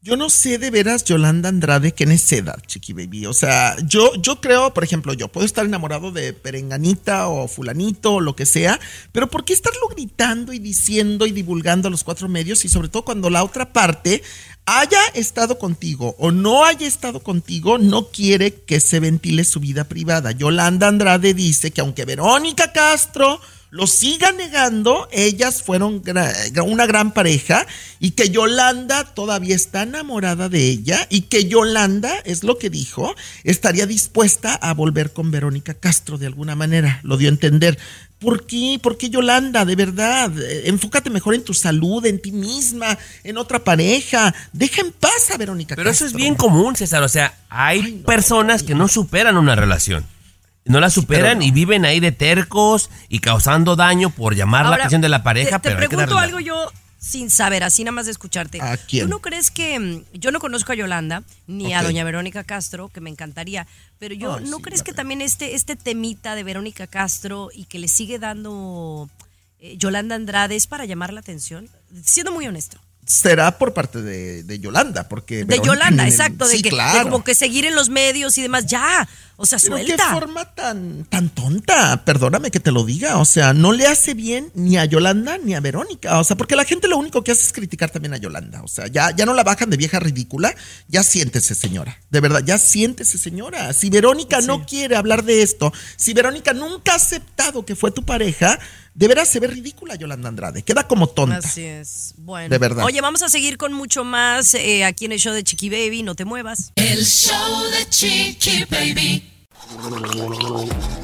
Speaker 3: Yo no sé de veras, Yolanda Andrade, qué necedad, chiqui baby. O sea, yo, yo creo, por ejemplo, yo puedo estar enamorado de Perenganita o Fulanito o lo que sea, pero ¿por qué estarlo gritando y diciendo y divulgando a los cuatro medios y sobre todo cuando la otra parte haya estado contigo o no haya estado contigo, no quiere que se ventile su vida privada? Yolanda Andrade dice que aunque Verónica Castro lo siga negando, ellas fueron gra- una gran pareja y que Yolanda todavía está enamorada de ella y que Yolanda, es lo que dijo, estaría dispuesta a volver con Verónica Castro de alguna manera, lo dio a entender. ¿Por qué? ¿Por qué Yolanda? De verdad, eh, enfócate mejor en tu salud, en ti misma, en otra pareja. Deja en paz a Verónica
Speaker 5: Pero
Speaker 3: Castro.
Speaker 5: eso es bien común, César. O sea, hay personas que no superan una relación. No la superan
Speaker 3: no.
Speaker 5: y viven ahí de tercos y causando daño por llamar la atención de la pareja.
Speaker 2: Te, te
Speaker 5: pero hay que
Speaker 2: pregunto
Speaker 5: darle-
Speaker 2: algo yo sin saber, así nada más de escucharte.
Speaker 3: ¿A quién?
Speaker 2: ¿Tú no crees que mm, yo no conozco a Yolanda ni a doña Verónica Castro, que me encantaría, pero yo
Speaker 3: Ay,
Speaker 2: no
Speaker 3: sí,
Speaker 2: crees que también este este temita de Verónica Castro y que le sigue dando eh, Yolanda Andrade es para llamar la atención? Siendo muy honesto.
Speaker 3: Será por parte de, de Yolanda, porque...
Speaker 2: De Yolanda, exacto, de que de
Speaker 3: claro.
Speaker 2: como que seguir en los medios y demás, ya, o sea,
Speaker 3: Pero qué
Speaker 2: suelta.
Speaker 3: forma tan, tan tonta, perdóname que te lo diga, o sea, no le hace bien ni a Yolanda ni a Verónica, o sea, porque la gente lo único que hace es criticar también a Yolanda, o sea, ya, ya no la bajan de vieja ridícula, ya siéntese señora, de verdad, ya siéntese señora, si Verónica no quiere hablar de esto, si Verónica nunca ha aceptado que fue tu pareja, de veras se ve ridícula Yolanda Andrade. Queda como tonta.
Speaker 2: Así es. Bueno.
Speaker 3: De verdad.
Speaker 2: Oye, vamos a seguir con mucho más eh, aquí en el show de Chiqui Baby. No te muevas.
Speaker 23: El show de Chiqui Baby.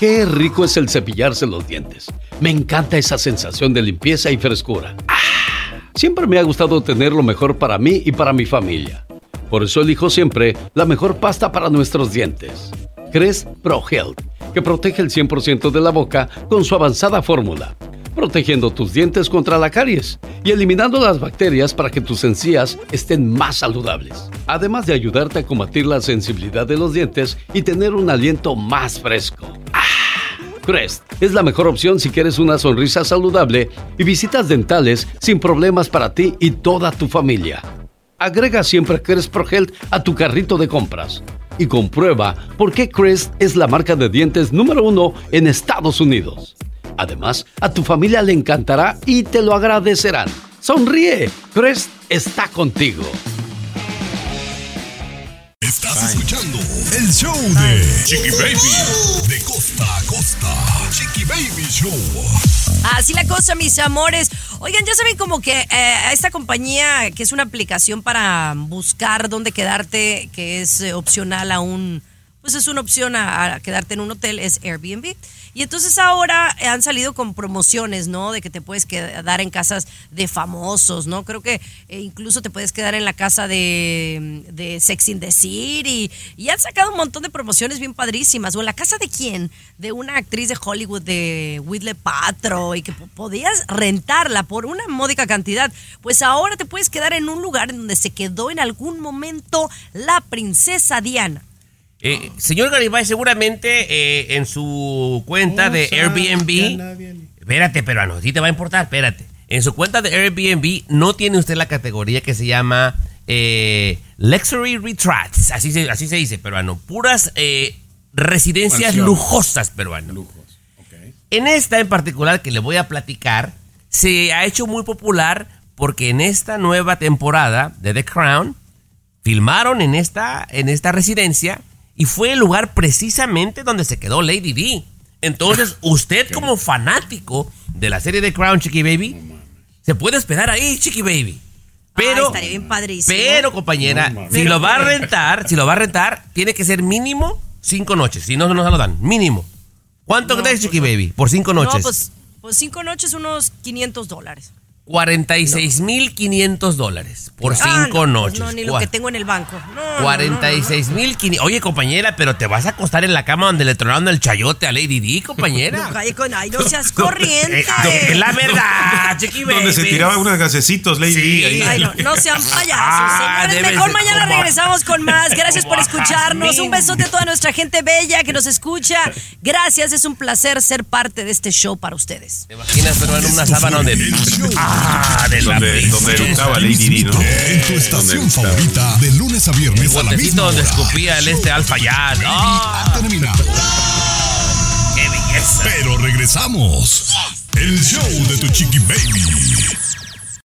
Speaker 30: Qué rico es el cepillarse los dientes. Me encanta esa sensación de limpieza y frescura. ¡Ah! Siempre me ha gustado tener lo mejor para mí y para mi familia. Por eso elijo siempre la mejor pasta para nuestros dientes. Crest Pro Health, que protege el 100% de la boca con su avanzada fórmula, protegiendo tus dientes contra la caries y eliminando las bacterias para que tus encías estén más saludables. Además de ayudarte a combatir la sensibilidad de los dientes y tener un aliento más fresco. Crest es la mejor opción si quieres una sonrisa saludable y visitas dentales sin problemas para ti y toda tu familia. Agrega siempre Crest Pro Health a tu carrito de compras y comprueba por qué Crest es la marca de dientes número uno en Estados Unidos. Además, a tu familia le encantará y te lo agradecerán. Sonríe, Crest está contigo.
Speaker 7: Estás escuchando el show de Chiqui Baby. De costa a costa. Chiqui Baby Show.
Speaker 2: Así la cosa, mis amores. Oigan, ya saben como que eh, esta compañía, que es una aplicación para buscar dónde quedarte, que es eh, opcional a un, pues es una opción a, quedarte en un hotel, es Airbnb. Y entonces ahora han salido con promociones, ¿no? De que te puedes quedar en casas de famosos, ¿no? Creo que eh, incluso te puedes quedar en la casa de, de Sex in the City. Y han sacado un montón de promociones bien padrísimas. O en la casa de quién? De una actriz de Hollywood, de Whitley Patro, y que po- podías rentarla por una módica cantidad. Pues ahora te puedes quedar en un lugar en donde se quedó en algún momento la princesa Diana.
Speaker 5: Eh, señor Garibay, seguramente eh, en su cuenta de Airbnb. Espérate, peruano, sí te va a importar, espérate. En su cuenta de Airbnb no tiene usted la categoría que se llama eh, Luxury Retreats. Así se, así se dice, peruano. Puras eh, residencias lujosas, peruano. En esta en particular que le voy a platicar, se ha hecho muy popular porque en esta nueva temporada de The Crown filmaron en esta, en esta residencia y fue el lugar precisamente donde se quedó Lady D. Entonces, usted como fanático de la serie The Crown, Chiqui Baby, se puede hospedar ahí, Chiqui Baby. Pero,
Speaker 2: bien padrísimo.
Speaker 5: pero compañera,
Speaker 2: No,
Speaker 5: si lo va a rentar, si lo va a rentar, tiene que ser mínimo cinco noches. Si no, no se lo dan. Mínimo. ¿Cuánto crees, Chiqui Baby? Por cinco noches.
Speaker 2: No, pues, pues cinco noches, unos 500 dólares.
Speaker 5: 46.500 dólares por
Speaker 2: Ah,
Speaker 5: cinco
Speaker 2: no, pues
Speaker 5: noches.
Speaker 2: No, ni lo que tengo en el banco. No, no, no, no.
Speaker 5: 46 mil Oye, compañera, pero te vas a acostar en la cama donde le tronaron el chayote a Lady D, compañera.
Speaker 2: No, ay, no seas corriente.
Speaker 5: Eh, es la verdad, Chiqui
Speaker 4: Donde se tiraba unos gasecitos, Lady D, ahí.
Speaker 2: Ay, no, no sean payasos,
Speaker 5: Ah,
Speaker 2: señores. Mejor mañana
Speaker 5: como-
Speaker 2: regresamos con más. Gracias por escucharnos. Un besote a toda nuestra gente bella que nos escucha. Gracias, es un placer ser parte de este show para ustedes.
Speaker 5: ¿Te imaginas, pero en una sábana donde... Ah, de la
Speaker 4: Donde, donde eructaba Lady D, ¿no?
Speaker 7: En tu estación favorita, de lunes a
Speaker 5: El
Speaker 7: viernes a la
Speaker 5: botecito
Speaker 7: misma
Speaker 5: donde
Speaker 7: hora.
Speaker 5: escupía el este alfa ya. ¡Ah!
Speaker 7: Ha terminado.
Speaker 5: ¡Qué belleza!
Speaker 7: Pero regresamos. El show de tu chiqui baby.